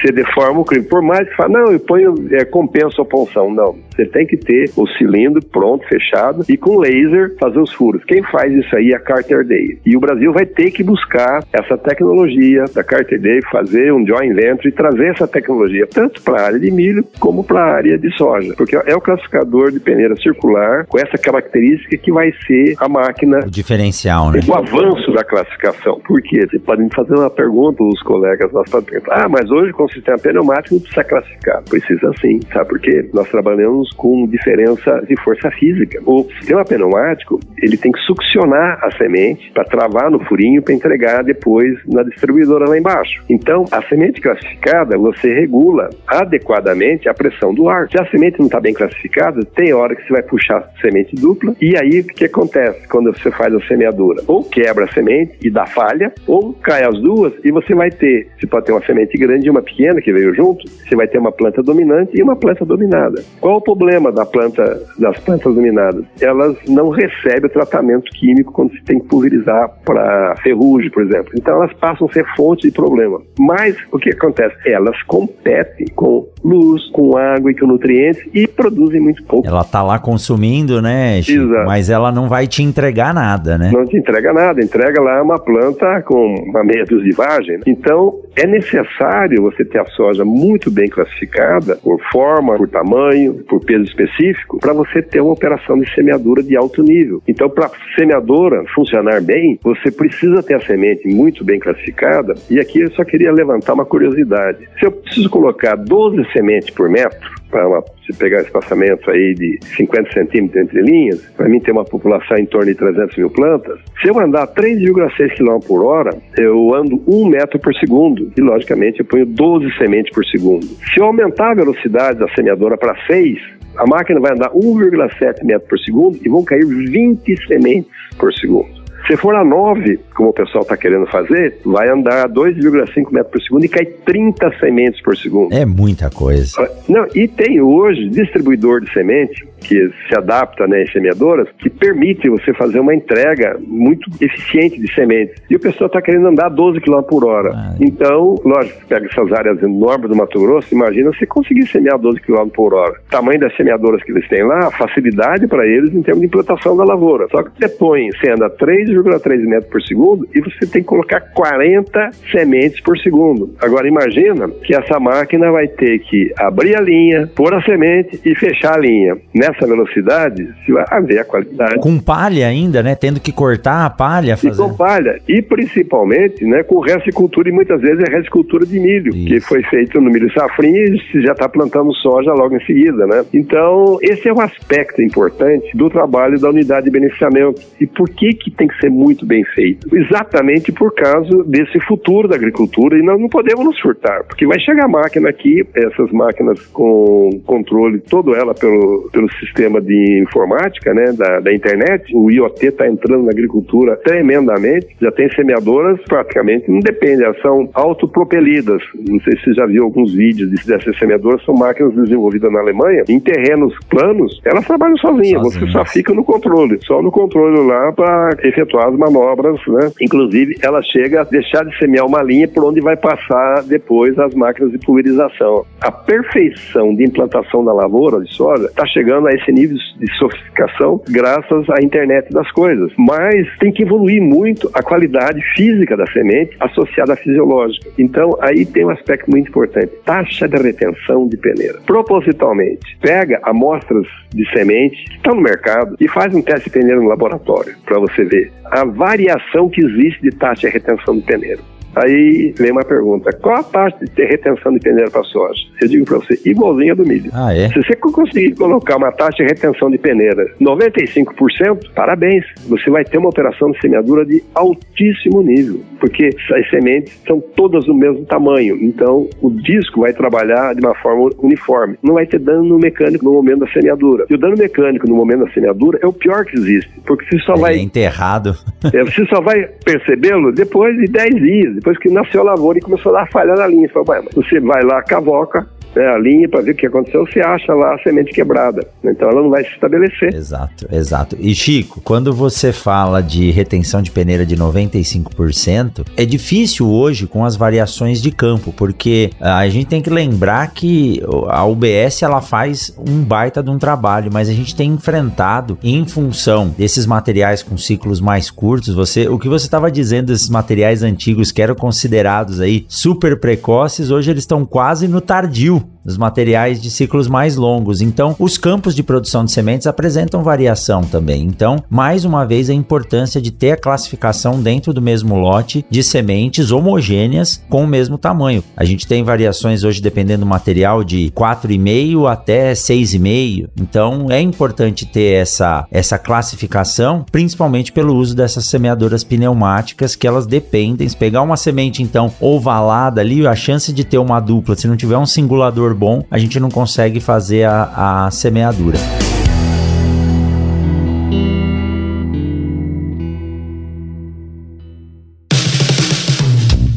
Você deforma o crime. Por mais que fale, não, eu ponho, é, compenso a punção. Não. Você tem que ter o cilindro pronto, fechado, e com laser fazer os furos. Quem faz isso aí é a Carter Day. E o Brasil vai ter que buscar essa tecnologia da Carter Day, fazer um joint venture e trazer essa tecnologia tanto para a área de milho como para a área de soja, porque é o classificador de peneira circular com essa característica que vai ser a máquina. O diferencial, né? O avanço da classificação. Por quê? Você pode me fazer uma pergunta, os colegas nós podem perguntar, ah, mas hoje com o sistema pneumático não precisa classificar. Precisa sim, sabe por quê? Nós trabalhamos com diferença de força física. O sistema pneumático, ele tem que succionar a semente para travar no furinho para entregar depois na distribuidora lá embaixo. Então, a semente classificada, você regula adequadamente a pressão do ar. Se a semente não está bem classificada, tem hora que você vai puxar semente dupla e aí o que acontece quando você faz a semeadura? Ou quebra a semente e dá falha, ou cai as duas e você vai ter, você pode ter uma semente grande e uma pequena que veio junto, você vai ter uma planta dominante e uma planta dominada. Qual o problema da planta, das plantas dominadas? Elas não recebem o tratamento químico quando se tem que pulverizar para ferrugem, por exemplo. Então elas passam a ser fonte de problema. Mas o que acontece? Elas competem com luz, com água e com nutrientes e produzem muito pouco. Ela tá lá consumindo, né? Chico? Exato. Mas ela não vai te entregar nada, né? Não te entrega nada, entrega lá uma planta com uma meia dúzia de vagem. Né? Então é necessário você ter a soja muito bem classificada por forma, por tamanho, por peso específico, para você ter uma operação de semeadura de alto nível. Então, para semeadora funcionar bem, você precisa ter a semente muito bem classificada. E aqui eu só queria levantar uma curiosidade. Se eu preciso colocar 12 sementes por metro, para se pegar espaçamento aí de 50 centímetros entre linhas, para mim ter uma população em torno de 300 mil plantas, se eu andar 3,6 km por hora, eu ando 1 metro por segundo e, logicamente, eu ponho 12 sementes por segundo. Se eu aumentar a velocidade da semeadora para 6, a máquina vai andar 1,7 metros por segundo e vão cair 20 sementes por segundo. Se for a 9, como o pessoal está querendo fazer, vai andar a 2,5 metros por segundo e cai 30 sementes por segundo. É muita coisa. Não, e tem hoje distribuidor de semente que se adapta né, em semeadoras, que permite você fazer uma entrega muito eficiente de sementes. E o pessoal está querendo andar 12 km por hora. Ah. Então, lógico, você pega essas áreas enormes do Mato Grosso, imagina você conseguir semear 12 km por hora. O tamanho das semeadoras que eles têm lá, a facilidade para eles em termos de implantação da lavoura. Só que você põe, você anda 3,3 metros por segundo e você tem que colocar 40 sementes por segundo. Agora, imagina que essa máquina vai ter que abrir a linha, pôr a semente e fechar a linha. Nessa essa velocidade, se vai haver a qualidade. Com palha ainda, né? Tendo que cortar a palha. Fazer... E com palha. E principalmente né, com cultura e muitas vezes é cultura de milho, Isso. que foi feito no milho safrinha e já está plantando soja logo em seguida, né? Então, esse é um aspecto importante do trabalho da unidade de beneficiamento. E por que que tem que ser muito bem feito? Exatamente por causa desse futuro da agricultura e nós não podemos nos furtar, porque vai chegar máquina aqui, essas máquinas com controle todo ela pelo, pelo sistema de informática, né, da, da internet, o IoT está entrando na agricultura tremendamente, já tem semeadoras praticamente, não depende, elas são autopropelidas. Não sei se você já viu alguns vídeos dessas semeadoras, são máquinas desenvolvidas na Alemanha, em terrenos planos, elas trabalham sozinhas, Sozinha. você só fica no controle, só no controle lá para efetuar as manobras, né? Inclusive, ela chega a deixar de semear uma linha por onde vai passar depois as máquinas de pulverização. A perfeição de implantação da lavoura de soja está chegando a esse nível de sofisticação graças à internet das coisas. Mas tem que evoluir muito a qualidade física da semente associada à fisiológica. Então, aí tem um aspecto muito importante: taxa de retenção de peneira. Propositalmente, pega amostras de semente que estão no mercado e faz um teste de peneira no laboratório para você ver a variação que existe de taxa de retenção de peneira. Aí vem uma pergunta: qual a taxa de retenção de peneira para soja? Eu digo para você, igualzinha do milho. Ah, é? Se você conseguir colocar uma taxa de retenção de peneira 95%, parabéns, você vai ter uma operação de semeadura de altíssimo nível, porque as sementes são todas do mesmo tamanho, então o disco vai trabalhar de uma forma uniforme. Não vai ter dano mecânico no momento da semeadura. E o dano mecânico no momento da semeadura é o pior que existe, porque você só é vai. enterrado. é, você só vai percebê-lo depois de 10 dias depois que nasceu a lavoura e começou a dar falha na linha. Você vai lá, cavoca, né, a linha para ver o que aconteceu, você acha lá a semente quebrada. Então ela não vai se estabelecer. Exato, exato. E Chico, quando você fala de retenção de peneira de 95%, é difícil hoje com as variações de campo, porque ah, a gente tem que lembrar que a UBS ela faz um baita de um trabalho, mas a gente tem enfrentado em função desses materiais com ciclos mais curtos, você, o que você estava dizendo desses materiais antigos que eram considerados aí super precoces, hoje eles estão quase no tardio Ciao dos materiais de ciclos mais longos. Então, os campos de produção de sementes apresentam variação também. Então, mais uma vez, a importância de ter a classificação dentro do mesmo lote de sementes homogêneas com o mesmo tamanho. A gente tem variações hoje, dependendo do material, de 4,5 até 6,5. Então, é importante ter essa, essa classificação, principalmente pelo uso dessas semeadoras pneumáticas, que elas dependem. Se pegar uma semente, então, ovalada ali, a chance de ter uma dupla, se não tiver um singulador bom, a gente não consegue fazer a, a semeadura.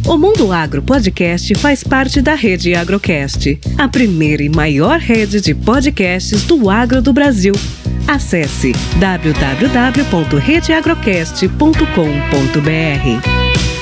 O Mundo Agro Podcast faz parte da rede Agrocast, a primeira e maior rede de podcasts do agro do Brasil. Acesse www.redeagrocast.com.br.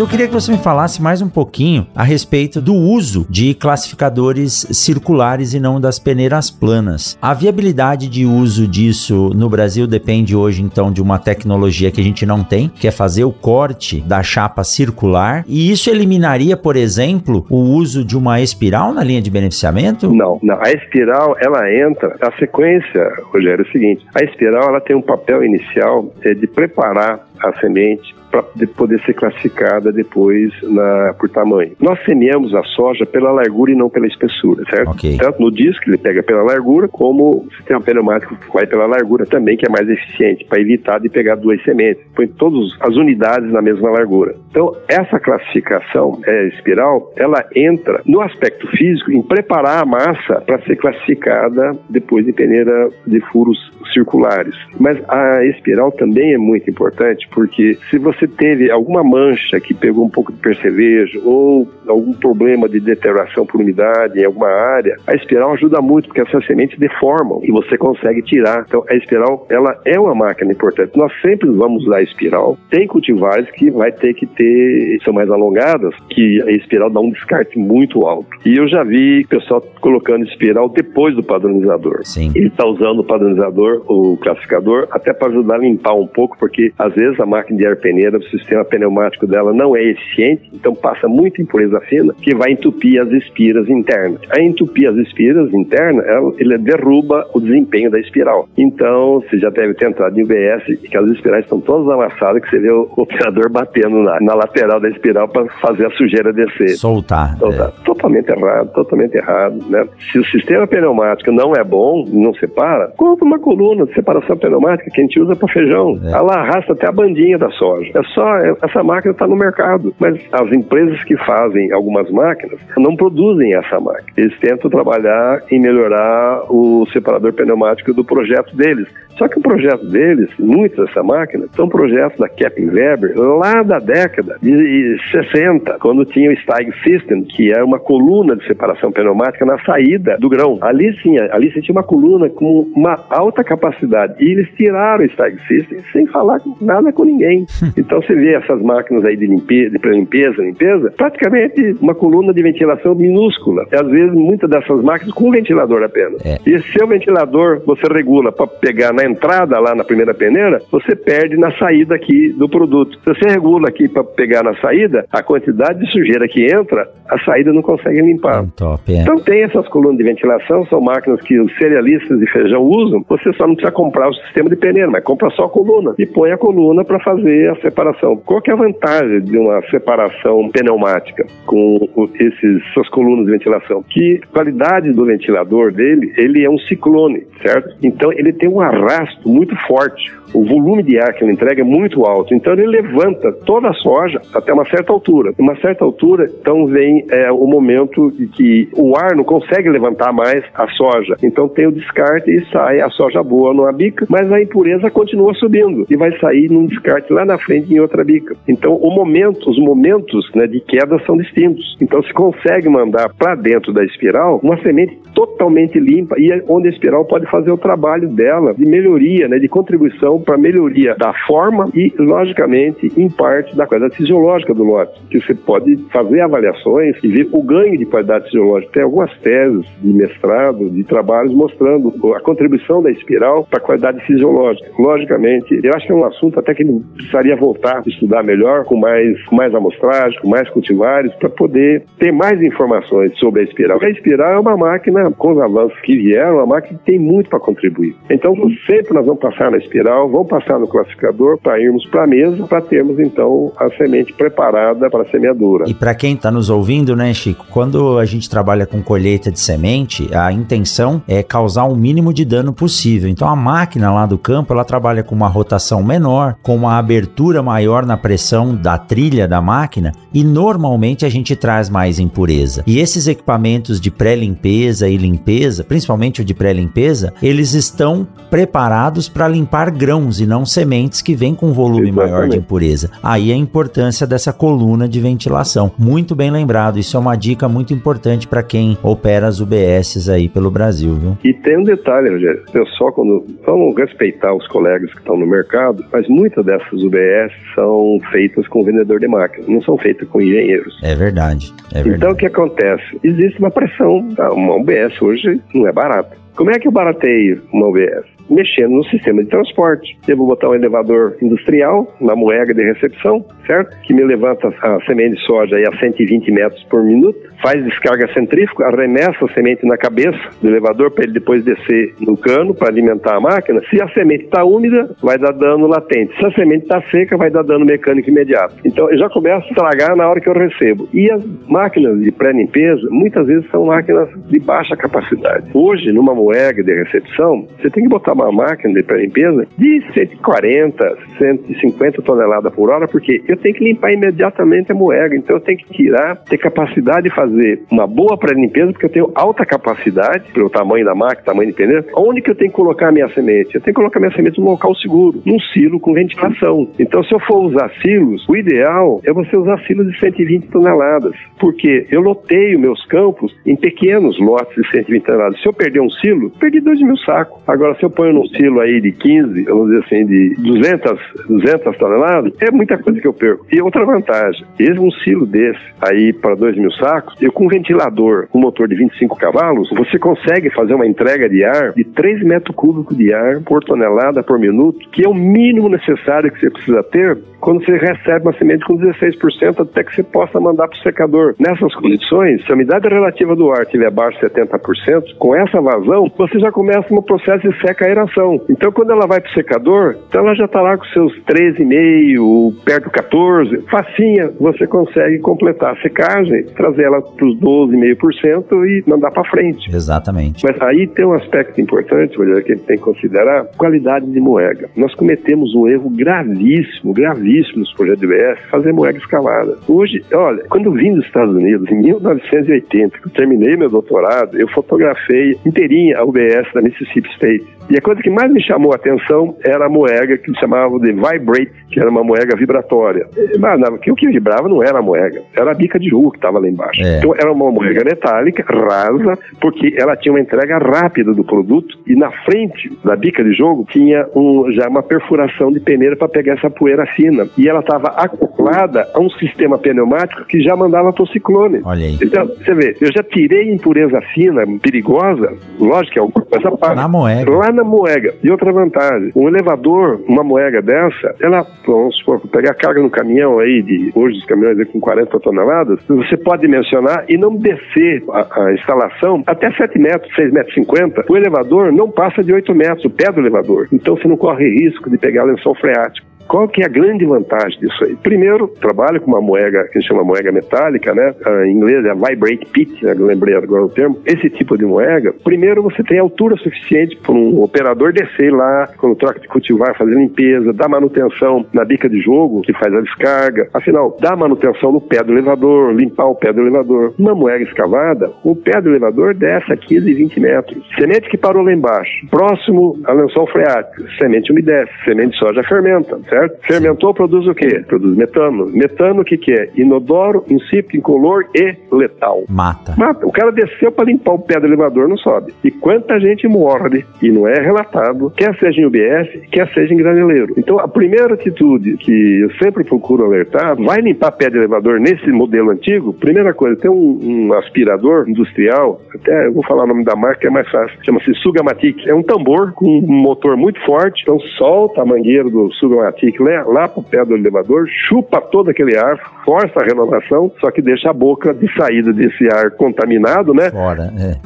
Mas eu queria que você me falasse mais um pouquinho a respeito do uso de classificadores circulares e não das peneiras planas. A viabilidade de uso disso no Brasil depende hoje então de uma tecnologia que a gente não tem, que é fazer o corte da chapa circular, e isso eliminaria, por exemplo, o uso de uma espiral na linha de beneficiamento? Não, não. A espiral ela entra. A sequência, Rogério, é o seguinte: a espiral ela tem um papel inicial é de preparar a semente para poder ser classificada depois na, por tamanho. Nós semeamos a soja pela largura e não pela espessura, certo? Okay. Tanto no disco ele pega pela largura, como o sistema pneumático vai pela largura também, que é mais eficiente, para evitar de pegar duas sementes. Põe todas as unidades na mesma largura. Então, essa classificação é, espiral, ela entra no aspecto físico em preparar a massa para ser classificada depois em peneira de furos circulares. Mas a espiral também é muito importante, porque se você teve alguma mancha que pegou um pouco de percevejo ou algum problema de deterioração por umidade em alguma área, a espiral ajuda muito, porque essas sementes deformam e você consegue tirar. Então, a espiral, ela é uma máquina importante. Nós sempre vamos usar a espiral. Tem cultivares que vai ter que ter, são mais alongadas, que a espiral dá um descarte muito alto. E eu já vi pessoal colocando espiral depois do padronizador. Sim. Ele está usando o padronizador, o classificador, até para ajudar a limpar um pouco, porque às vezes a máquina de ar peneira, o sistema pneumático dela não é eficiente, então passa muita impureza fina que vai entupir as espiras internas. A entupir as espiras internas, ela, ele derruba o desempenho da espiral. Então, você já deve ter entrado em UBS e que as espirais estão todas amassadas, que você vê o operador batendo na, na lateral da espiral para fazer a sujeira descer. Soltar. Soltar. É. Totalmente errado, totalmente errado. Né? Se o sistema pneumático não é bom, não separa, compra uma coluna de separação pneumática que a gente usa para feijão. É. Ela arrasta até a bandinha da soja. É só, essa máquina está no mercado. Mas as empresas que fazem algumas máquinas não produzem essa máquina. Eles tentam trabalhar em melhorar o separador pneumático do projeto deles. Só que o projeto deles, muitas dessa máquina, são projetos da Kepler Weber lá da década de 60, quando tinha o Steig System, que era uma coluna de separação pneumática na saída do grão. Ali sim, ali você tinha uma coluna com uma alta capacidade. E eles tiraram o Steig System sem falar nada com ninguém. Então você vê essas máquinas aí de limpeza, de limpeza, limpeza, praticamente uma coluna de ventilação minúscula. E às vezes muitas dessas máquinas com um ventilador apenas. É. E seu ventilador você regula para pegar na entrada lá na primeira peneira, você perde na saída aqui do produto. Se você regula aqui para pegar na saída, a quantidade de sujeira que entra, a saída não consegue limpar. Top, é. Então tem essas colunas de ventilação, são máquinas que os cerealistas de feijão usam. Você só não precisa comprar o sistema de peneira, mas compra só a coluna e põe a coluna para fazer a separação. Qual que é a vantagem de uma separação pneumática com esses, essas colunas de ventilação? Que a qualidade do ventilador dele, ele é um ciclone, certo? Então ele tem um arrasto muito forte o volume de ar que ele entrega é muito alto. Então ele levanta toda a soja até uma certa altura. Uma certa altura, então vem é, o momento de que o ar não consegue levantar mais a soja. Então tem o descarte e sai a soja boa numa bica, mas a impureza continua subindo e vai sair num descarte lá na frente em outra bica. Então o momento, os momentos né, de queda são distintos. Então se consegue mandar para dentro da espiral uma semente totalmente limpa e é onde a espiral pode fazer o trabalho dela de melhoria, né, de contribuição para melhoria da forma e, logicamente, em parte da qualidade fisiológica do lote, que você pode fazer avaliações e ver o ganho de qualidade fisiológica. Tem algumas teses de mestrado, de trabalhos mostrando a contribuição da espiral para a qualidade fisiológica. Logicamente, eu acho que é um assunto até que precisaria voltar a estudar melhor, com mais, mais amostragem, com mais cultivares, para poder ter mais informações sobre a espiral. A espiral é uma máquina, com os avanços que vieram, uma máquina que tem muito para contribuir. Então, sempre nós vamos passar na espiral, vamos passar no classificador para irmos para a mesa, para termos então a semente preparada para a semeadura. E para quem está nos ouvindo, né, Chico, quando a gente trabalha com colheita de semente, a intenção é causar o mínimo de dano possível. Então a máquina lá do campo, ela trabalha com uma rotação menor, com uma abertura maior na pressão da trilha da máquina e normalmente a gente traz mais impureza. E esses equipamentos de pré-limpeza e limpeza, principalmente o de pré-limpeza, eles estão preparados para limpar grãos e não sementes que vêm com volume Exatamente. maior de impureza. Aí a importância dessa coluna de ventilação. Muito bem lembrado, isso é uma dica muito importante para quem opera as UBSs aí pelo Brasil, viu? E tem um detalhe, Rogério, pessoal, quando vamos respeitar os colegas que estão no mercado, mas muitas dessas UBS são feitas com vendedor de máquinas, não são feitas com engenheiros. É verdade, é verdade. Então o que acontece? Existe uma pressão, tá? uma UBS hoje não é barata. Como é que eu barateio uma UBS? Mexendo no sistema de transporte. Eu vou botar um elevador industrial na moega de recepção, certo? Que me levanta a semente de soja a 120 metros por minuto, faz descarga centrífuga, arremessa a semente na cabeça do elevador para ele depois descer no cano para alimentar a máquina. Se a semente está úmida, vai dar dano latente. Se a semente está seca, vai dar dano mecânico imediato. Então eu já começo a estragar na hora que eu recebo. E as máquinas de pré-limpeza, muitas vezes são máquinas de baixa capacidade. Hoje, numa moega de recepção, você tem que botar uma máquina de pré-limpeza de 140, 150 toneladas por hora, porque eu tenho que limpar imediatamente a moega. Então eu tenho que tirar, ter capacidade de fazer uma boa pré-limpeza, porque eu tenho alta capacidade, pelo tamanho da máquina, tamanho de pneu. Onde que eu tenho que colocar a minha semente? Eu tenho que colocar minha semente num local seguro, num silo com ventilação. Então, se eu for usar silos, o ideal é você usar silos de 120 toneladas, porque eu loteio meus campos em pequenos lotes de 120 toneladas. Se eu perder um silo, perdi 2 mil sacos. Agora, se eu ponho num silo aí de 15, vamos dizer assim, de 200, 200 toneladas, é muita coisa que eu perco. E outra vantagem, mesmo um silo desse aí para 2 mil sacos, eu com um ventilador, um motor de 25 cavalos, você consegue fazer uma entrega de ar de 3 metros cúbicos de ar por tonelada por minuto, que é o mínimo necessário que você precisa ter quando você recebe uma semente com 16% até que você possa mandar para o secador. Nessas condições, se a umidade relativa do ar estiver abaixo de 70%, com essa vazão, você já começa no processo de seca-aeração. Então, quando ela vai para o secador, então ela já está lá com seus 13,5%, perto de 14%, facinha, você consegue completar a secagem, trazer ela para os 12,5% e mandar para frente. Exatamente. Mas aí tem um aspecto importante, que a gente tem que considerar, qualidade de moega. Nós cometemos um erro gravíssimo, gravíssimo nos projetos de UBS, fazer moega escalada. Hoje, olha, quando eu vim dos Estados Unidos, em 1980, que eu terminei meu doutorado, eu fotografei inteirinha a UBS da Mississippi State. E a coisa que mais me chamou a atenção era a moega que chamavam de Vibrate, que era uma moega vibratória. Mas o que vibrava não era a moega, era a bica de jogo que estava lá embaixo. É. Então era uma moega metálica, rasa, porque ela tinha uma entrega rápida do produto e na frente da bica de jogo tinha um, já uma perfuração de peneira para pegar essa poeira fina. E ela estava acoplada a um sistema pneumático que já mandava para o ciclone. Olha aí. Então, você vê, eu já tirei impureza fina, perigosa, lógico que é alguma coisa parte. Na moega. Lá na moega. E outra vantagem, um elevador, uma moega dessa, ela, vamos supor, pegar carga no caminhão aí, de hoje os caminhões aí com 40 toneladas, você pode dimensionar e não descer a, a instalação até 7 metros, 6 metros 50. O elevador não passa de 8 metros, o pé do elevador. Então você não corre risco de pegar lençol freático. Qual que é a grande vantagem disso aí? Primeiro, trabalho com uma moega que se chama moega metálica, né? Em inglês é vibrate pit, né? lembrei agora o termo. Esse tipo de moega, primeiro você tem altura suficiente para um operador descer lá, quando troca de cultivar, fazer limpeza, dar manutenção na bica de jogo, que faz a descarga. Afinal, dar manutenção no pé do elevador, limpar o pé do elevador. Uma moega escavada, o pé do elevador desce a 15, 20 metros. Semente que parou lá embaixo, próximo ao lençol freático, semente umedece, semente de soja fermenta, certo? Fermentou, produz o quê? Produz metano. Metano o que, que é? Inodoro, insípido, incolor e letal. Mata. Mata. O cara desceu para limpar o pé do elevador, não sobe. E quanta gente morre e não é relatado, quer seja em UBS, quer seja em graneleiro. Então, a primeira atitude que eu sempre procuro alertar, vai limpar pé de elevador nesse modelo antigo, primeira coisa, tem um, um aspirador industrial, até eu vou falar o nome da marca, é mais fácil, chama-se Sugamatic. É um tambor com um motor muito forte, então solta a mangueira do Sugamatic lá, lá pro pé do elevador, chupa todo aquele ar, força a renovação, só que deixa a boca de saída desse ar contaminado, né? Fora, é.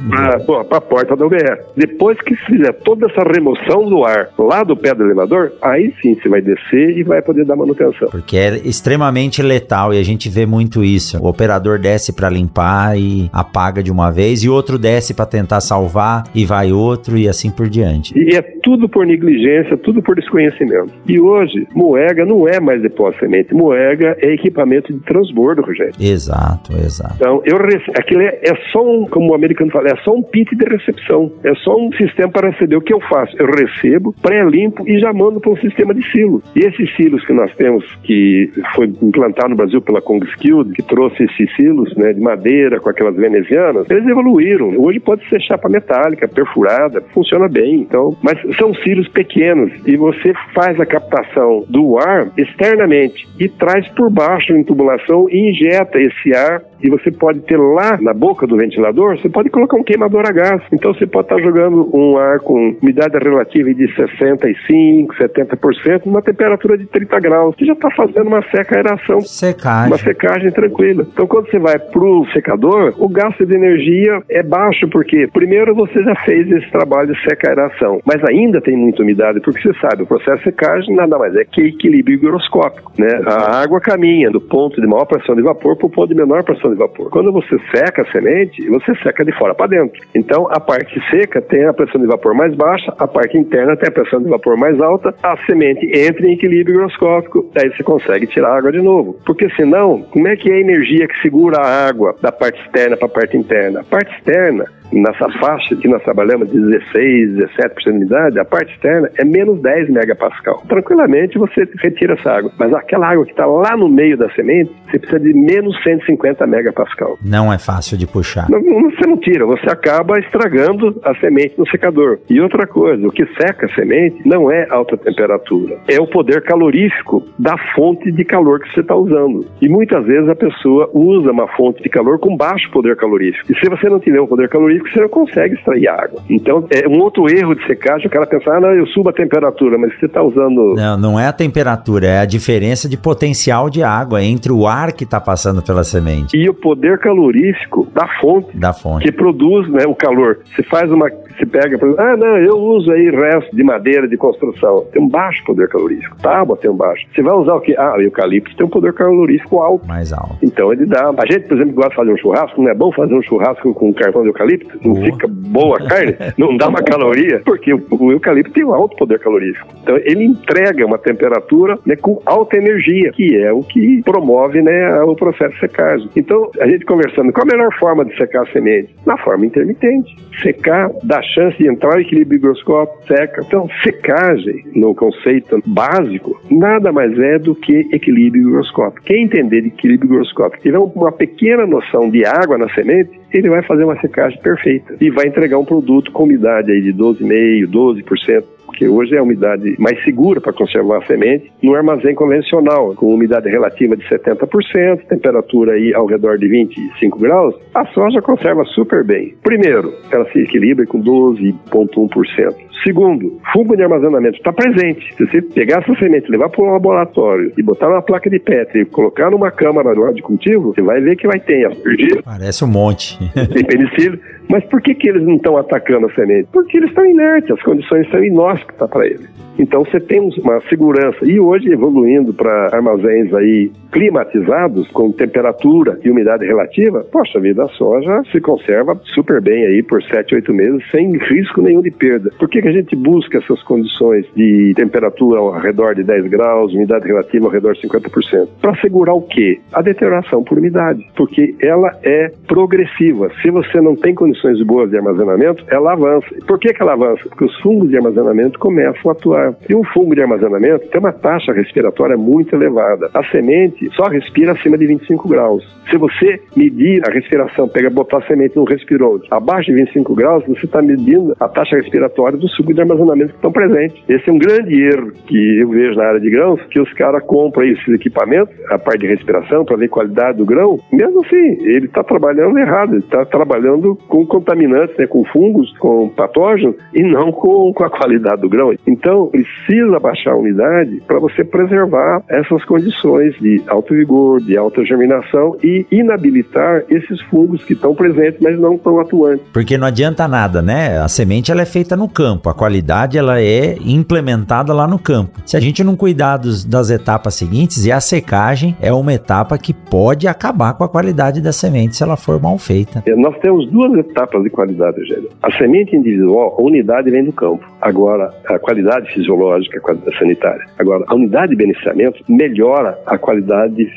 Para a porta da UBS. Depois que se fizer toda essa remoção do ar lá do pé do elevador, aí sim você vai descer e vai poder dar manutenção. Porque é extremamente letal e a gente vê muito isso. O operador desce para limpar e apaga de uma vez e outro desce para tentar salvar e vai outro e assim por diante. E é tudo por negligência, tudo por desconhecimento. E hoje, moega não é mais depósito de semente, moega é equipamento de transbordo, Rogério. Exato, exato. Então, eu rece... aquilo é, é só um, como o americano fala, é só um pit de recepção. É só um sistema para receber. O que eu faço? Eu recebo, pré-limpo e já mando para um sistema de silo. E esses silos que nós temos, que foi implantado no Brasil pela Kongskilde, que trouxe esses silos né, de madeira com aquelas venezianas, eles evoluíram. Hoje pode ser chapa metálica, perfurada, funciona bem. Então, mas são silos pequenos e você faz a captação do ar externamente e traz por baixo em tubulação e injeta esse ar e você pode ter lá na boca do ventilador, você pode colocar um queimador a gás. Então você pode estar jogando um ar com umidade relativa de 65, 70%, numa temperatura de 30 graus, que já está fazendo uma seca aeração. Secagem. Uma secagem tranquila. Então quando você vai para o secador, o gasto de energia é baixo, porque primeiro você já fez esse trabalho de seca aeração, mas ainda tem muita umidade, porque você sabe, o processo de secagem nada mais é que equilíbrio higroscópico. Né? A água caminha do ponto de maior pressão de vapor para o ponto de menor pressão de vapor. Quando você seca a semente, você seca de fora para dentro. Então, a parte seca tem a pressão de vapor mais baixa, a parte interna tem a pressão de vapor mais alta, a semente entra em equilíbrio higroscópico, daí você consegue tirar a água de novo. Porque senão, como é que é a energia que segura a água da parte externa para a parte interna? A parte externa nessa faixa que nós trabalhamos de 16, 17% de umidade, a parte externa é menos 10 megapascal. Tranquilamente você retira essa água. Mas aquela água que está lá no meio da semente, você precisa de menos 150 megapascal. Não é fácil de puxar. Não, você não tira, você acaba estragando a semente no secador. E outra coisa, o que seca a semente não é alta temperatura, é o poder calorífico da fonte de calor que você está usando. E muitas vezes a pessoa usa uma fonte de calor com baixo poder calorífico. E se você não tiver um poder calorífico, você não consegue extrair água. Então, é um outro erro de secagem, o cara pensar, ah, não, eu subo a temperatura, mas você está usando... Não, não é a temperatura, é a diferença de potencial de água entre o ar que está passando pela semente. E o poder calorífico da fonte. Da fonte. Que produz né, o calor. Você faz uma... Você pega, por exemplo, ah, não, eu uso aí resto de madeira de construção. Tem um baixo poder calorífico. Tábua tem um baixo. Você vai usar o quê? Ah, o eucalipto tem um poder calorífico alto. Mais alto. Então ele dá... A gente, por exemplo, gosta de fazer um churrasco, não é bom fazer um churrasco com carvão de eucalipto? Não fica boa a carne, não dá uma caloria, porque o, o, eucalipto tem um alto poder calorífico. Então ele entrega uma temperatura né, com alta energia, que é o que promove né, o processo de secagem. Então, a gente conversando, qual a melhor forma de secar a semente? Na forma intermitente. Secar, dá chance de entrar equilíbrio higroscópico, seca. Então, secagem, no conceito básico, nada mais é do que equilíbrio higroscópico. Quem entender de equilíbrio higroscópico tiver uma pequena noção de água na semente, ele vai fazer uma secagem perfeita e vai entregar um produto com umidade aí de 12,5%, 12%, porque hoje é a umidade mais segura para conservar a semente, no armazém convencional, com umidade relativa de 70%, temperatura aí ao redor de 25 graus, a soja conserva super bem. Primeiro, ela se equilibra com 12,1%. Segundo, fungo de armazenamento está presente. Se você pegar essa semente, levar para um laboratório e botar numa placa de Petri e colocar numa câmara de cultivo, você vai ver que vai ter aspergilo. Parece um monte. Tem penicilio, Mas por que, que eles não estão atacando a semente? Porque eles estão inertes, as condições são inóspitas para eles. Então você tem uma segurança. E hoje evoluindo para armazéns aí climatizados, com temperatura e umidade relativa, poxa vida, a soja se conserva super bem aí por 7, 8 meses, sem risco nenhum de perda. Por que, que a gente busca essas condições de temperatura ao redor de 10 graus, umidade relativa ao redor de 50%? Para assegurar o quê? A deterioração por umidade. Porque ela é progressiva. Se você não tem condições boas de armazenamento, ela avança. Por que, que ela avança? Porque os fungos de armazenamento começam a atuar. E um fungo de armazenamento tem uma taxa respiratória muito elevada. A semente só respira acima de 25 graus. Se você medir a respiração, pega, botar a semente no respirou abaixo de 25 graus, você está medindo a taxa respiratória do suco de armazenamento que estão presentes. Esse é um grande erro que eu vejo na área de grãos, que os caras compram esses equipamentos, a parte de respiração, para ver qualidade do grão. Mesmo assim, ele está trabalhando errado, ele está trabalhando com contaminantes, né, com fungos, com patógenos, e não com, com a qualidade do grão. Então, precisa baixar a umidade para você preservar essas condições de alto vigor, de alta germinação e inabilitar esses fungos que estão presentes, mas não estão atuantes. Porque não adianta nada, né? A semente ela é feita no campo, a qualidade ela é implementada lá no campo. Se a gente não cuidar dos, das etapas seguintes, e a secagem é uma etapa que pode acabar com a qualidade da semente se ela for mal feita. É, nós temos duas etapas de qualidade, Rogério. A semente individual, a unidade vem do campo. Agora, a qualidade fisiológica, a qualidade sanitária. Agora, a unidade de beneficiamento melhora a qualidade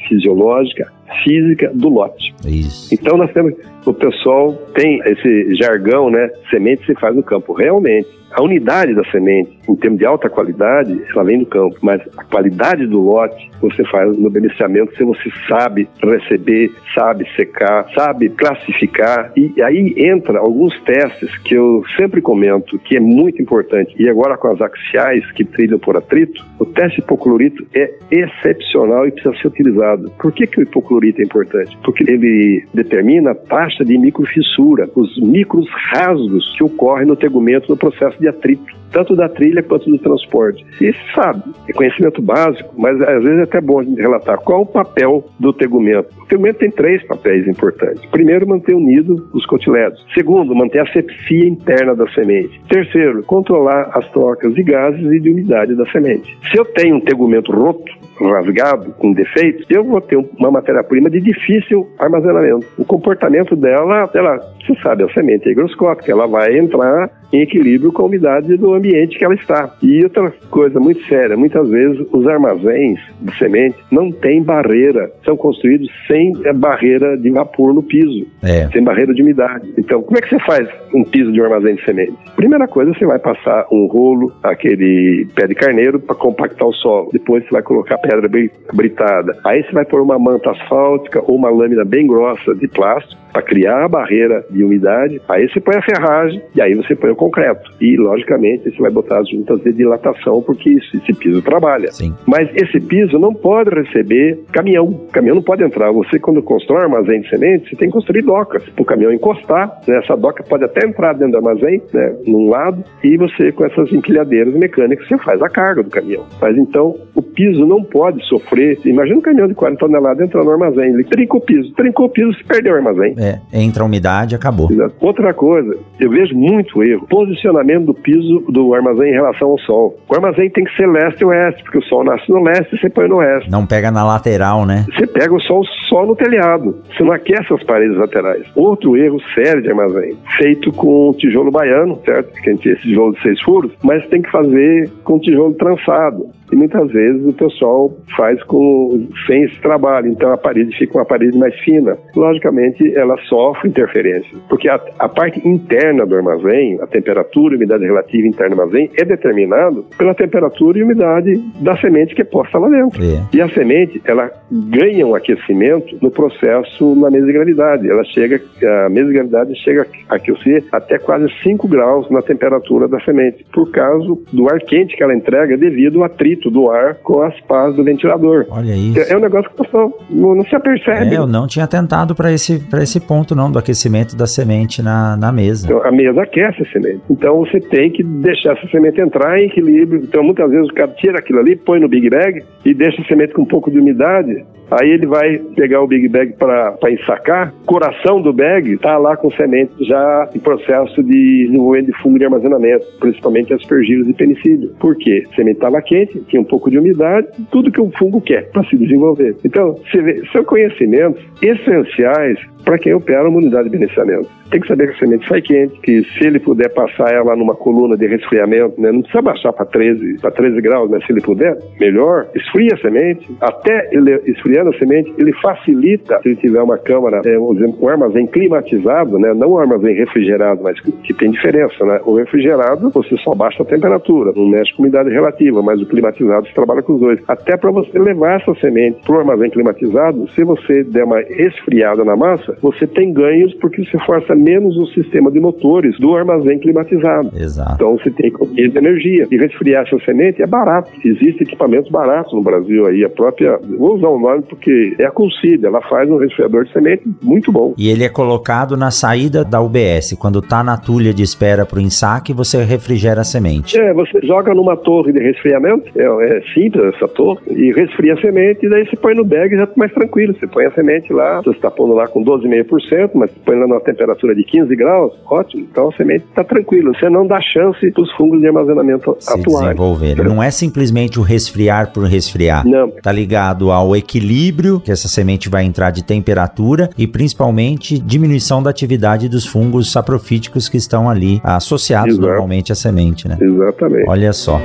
fisiológica, física do lote. Isso. Então nós temos, o pessoal tem esse jargão, né? Semente se faz no campo. Realmente, a unidade da semente, em termos de alta qualidade, ela vem do campo, mas a qualidade do lote você faz no beneficiamento se você sabe receber, sabe secar, sabe classificar. E aí entra alguns testes que eu sempre comento que é muito importante. E agora com as axiais que trilham por atrito, o teste hipoclorito é excepcional e precisa ser utilizado. Por que, que o hipoclorito é importante? Porque ele determina a taxa de microfissura, os micros rasgos que ocorrem no tegumento no processo de atrito, tanto da trilha quanto do transporte. E sabe, é conhecimento básico, mas às vezes é até bom relatar qual o papel do tegumento. O tegumento tem três papéis importantes. Primeiro, manter unido os cotilédonos. Segundo, manter a sepsia interna da semente. Terceiro, controlar as trocas de gases e de umidade da semente. Se eu tenho um tegumento roto, rasgado, com defeitos, eu vou ter uma matéria-prima de difícil armazenamento. O comportamento dela, ela, você sabe, a semente é higroscópica, ela vai entrar em equilíbrio com a umidade do ambiente que ela está. E outra coisa muito séria, muitas vezes os armazéns de semente não têm barreira, são construídos sem barreira de vapor no piso, É. sem barreira de umidade. Então, como é que você faz um piso de um armazém de semente? Primeira coisa, você vai passar um rolo, aquele pé de carneiro, para compactar o solo. Depois você vai colocar pedra bri- britada. Aí você vai pôr uma manta asfáltica ou uma lâmina bem grossa de plástico para criar a barreira de umidade. Aí você põe a ferragem e aí você põe o concreto. E, logicamente, você vai botar as juntas de dilatação, porque isso, esse piso trabalha. Sim. Mas esse piso não pode receber caminhão. O caminhão não pode entrar. Você, quando constrói um armazém de semente, você tem que construir docas para o caminhão encostar. Né? Essa doca pode até entrar dentro do armazém, né? num lado, e você, com essas empilhadeiras mecânicas, você faz a carga do caminhão. Mas então, o piso não pode sofrer. Imagina um caminhão de 40 toneladas entrando no armazém. Ele trinca o piso. Trincou o piso, você perdeu o armazém. É, entra a umidade, acabou. Outra coisa, eu vejo muito erro. Posicionamento do piso do armazém em relação ao sol. O armazém tem que ser leste e oeste, porque o sol nasce no leste e você põe no oeste. Não pega na lateral, né? Você pega o sol só no telhado. Você não aquece as paredes laterais. Outro erro sério de armazém, feito com tijolo baiano, certo? Que a gente tem esse tijolo de seis furos, mas tem que fazer com tijolo trançado. E muitas vezes o pessoal faz com sem esse trabalho, então a parede fica uma parede mais fina. Logicamente, ela sofre interferência, porque a, a parte interna do armazém, a temperatura e umidade relativa interna do armazém, é determinado pela temperatura e umidade da semente que é posta lá dentro. É. E a semente, ela ganha um aquecimento no processo na mesa de gravidade. Ela chega, a mesa de gravidade chega a aquecer até quase 5 graus na temperatura da semente, por causa do ar quente que ela entrega devido ao atrito do ar com as pás do ventilador. Olha isso. É um negócio que não, não se apercebe. É, eu não tinha tentado para esse, pra esse ponto, não, do aquecimento da semente na, na mesa. Então, a mesa aquece a semente. Então você tem que deixar essa semente entrar em equilíbrio. Então muitas vezes o cara tira aquilo ali, põe no Big Bag e deixa a semente com um pouco de umidade. Aí ele vai pegar o Big Bag para ensacar, coração do bag está lá com semente já em processo de desenvolvimento de fungo de armazenamento, principalmente aspergillus e penicílio. Por quê? A semente estava quente, tinha um pouco de umidade, tudo que o fungo quer para se desenvolver. Então, você vê, são conhecimentos essenciais para quem opera uma unidade de beneficiamento. Tem que saber que a semente sai quente, que se ele puder passar ela numa coluna de resfriamento, né, não precisa baixar para 13, 13 graus, mas se ele puder, melhor, esfria a semente, até ele esfriando a semente, ele facilita, se ele tiver uma câmara, é, um armazém climatizado, né, não um armazém refrigerado, mas que, que tem diferença, né? O refrigerado, você só baixa a temperatura, não mexe com umidade relativa, mas o climatizado você trabalha com os dois. Até para você levar essa semente para o armazém climatizado, se você der uma esfriada na massa, você tem ganhos porque você força menos o sistema de motores do armazém climatizado. Exato. Então você tem economia de energia. E resfriar essa semente é barato. Existem equipamentos baratos no Brasil aí. A própria. Vou usar o nome porque é a Concide. Ela faz um resfriador de semente muito bom. E ele é colocado na saída da UBS. Quando está na tulha de espera para o ensaque, você refrigera a semente. É, você joga numa torre de resfriamento. É, é simples essa torre. E resfria a semente. E daí você põe no bag e já tá mais tranquilo. Você põe a semente lá. Você está pondo lá com 12,5%, mas põe lá na temperatura de 15 graus, ótimo. Então a semente está tranquila. Você não dá chance para os fungos de armazenamento Se atuarem. desenvolverem. Não é simplesmente o resfriar por resfriar. Não. Está ligado ao equilíbrio que essa semente vai entrar de temperatura e principalmente diminuição da atividade dos fungos saprofíticos que estão ali associados Exato. normalmente à semente, né? Exatamente. Olha só.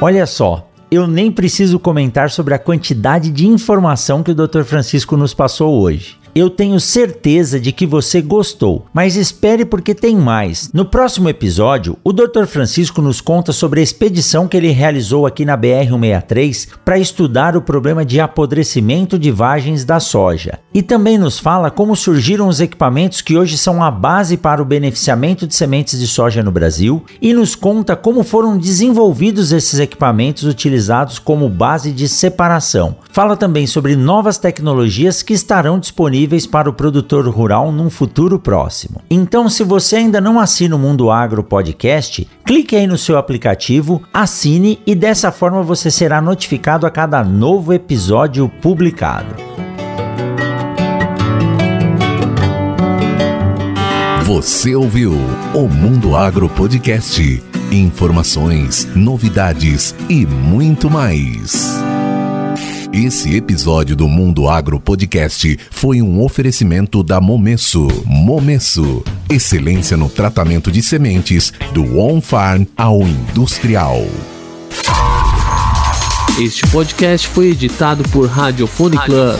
Olha só, eu nem preciso comentar sobre a quantidade de informação que o Dr. Francisco nos passou hoje. Eu tenho certeza de que você gostou, mas espere porque tem mais. No próximo episódio, o Dr. Francisco nos conta sobre a expedição que ele realizou aqui na BR-163 para estudar o problema de apodrecimento de vagens da soja. E também nos fala como surgiram os equipamentos que hoje são a base para o beneficiamento de sementes de soja no Brasil e nos conta como foram desenvolvidos esses equipamentos utilizados como base de separação. Fala também sobre novas tecnologias que estarão disponíveis disponíveis para o produtor rural num futuro próximo. Então, se você ainda não assina o Mundo Agro Podcast, clique aí no seu aplicativo, assine e dessa forma você será notificado a cada novo episódio publicado. Você ouviu o Mundo Agro Podcast. Informações, novidades e muito mais. Esse episódio do Mundo Agro Podcast foi um oferecimento da Momesso. Momesso, excelência no tratamento de sementes do on-farm ao industrial. Este podcast foi editado por Radiofone Club.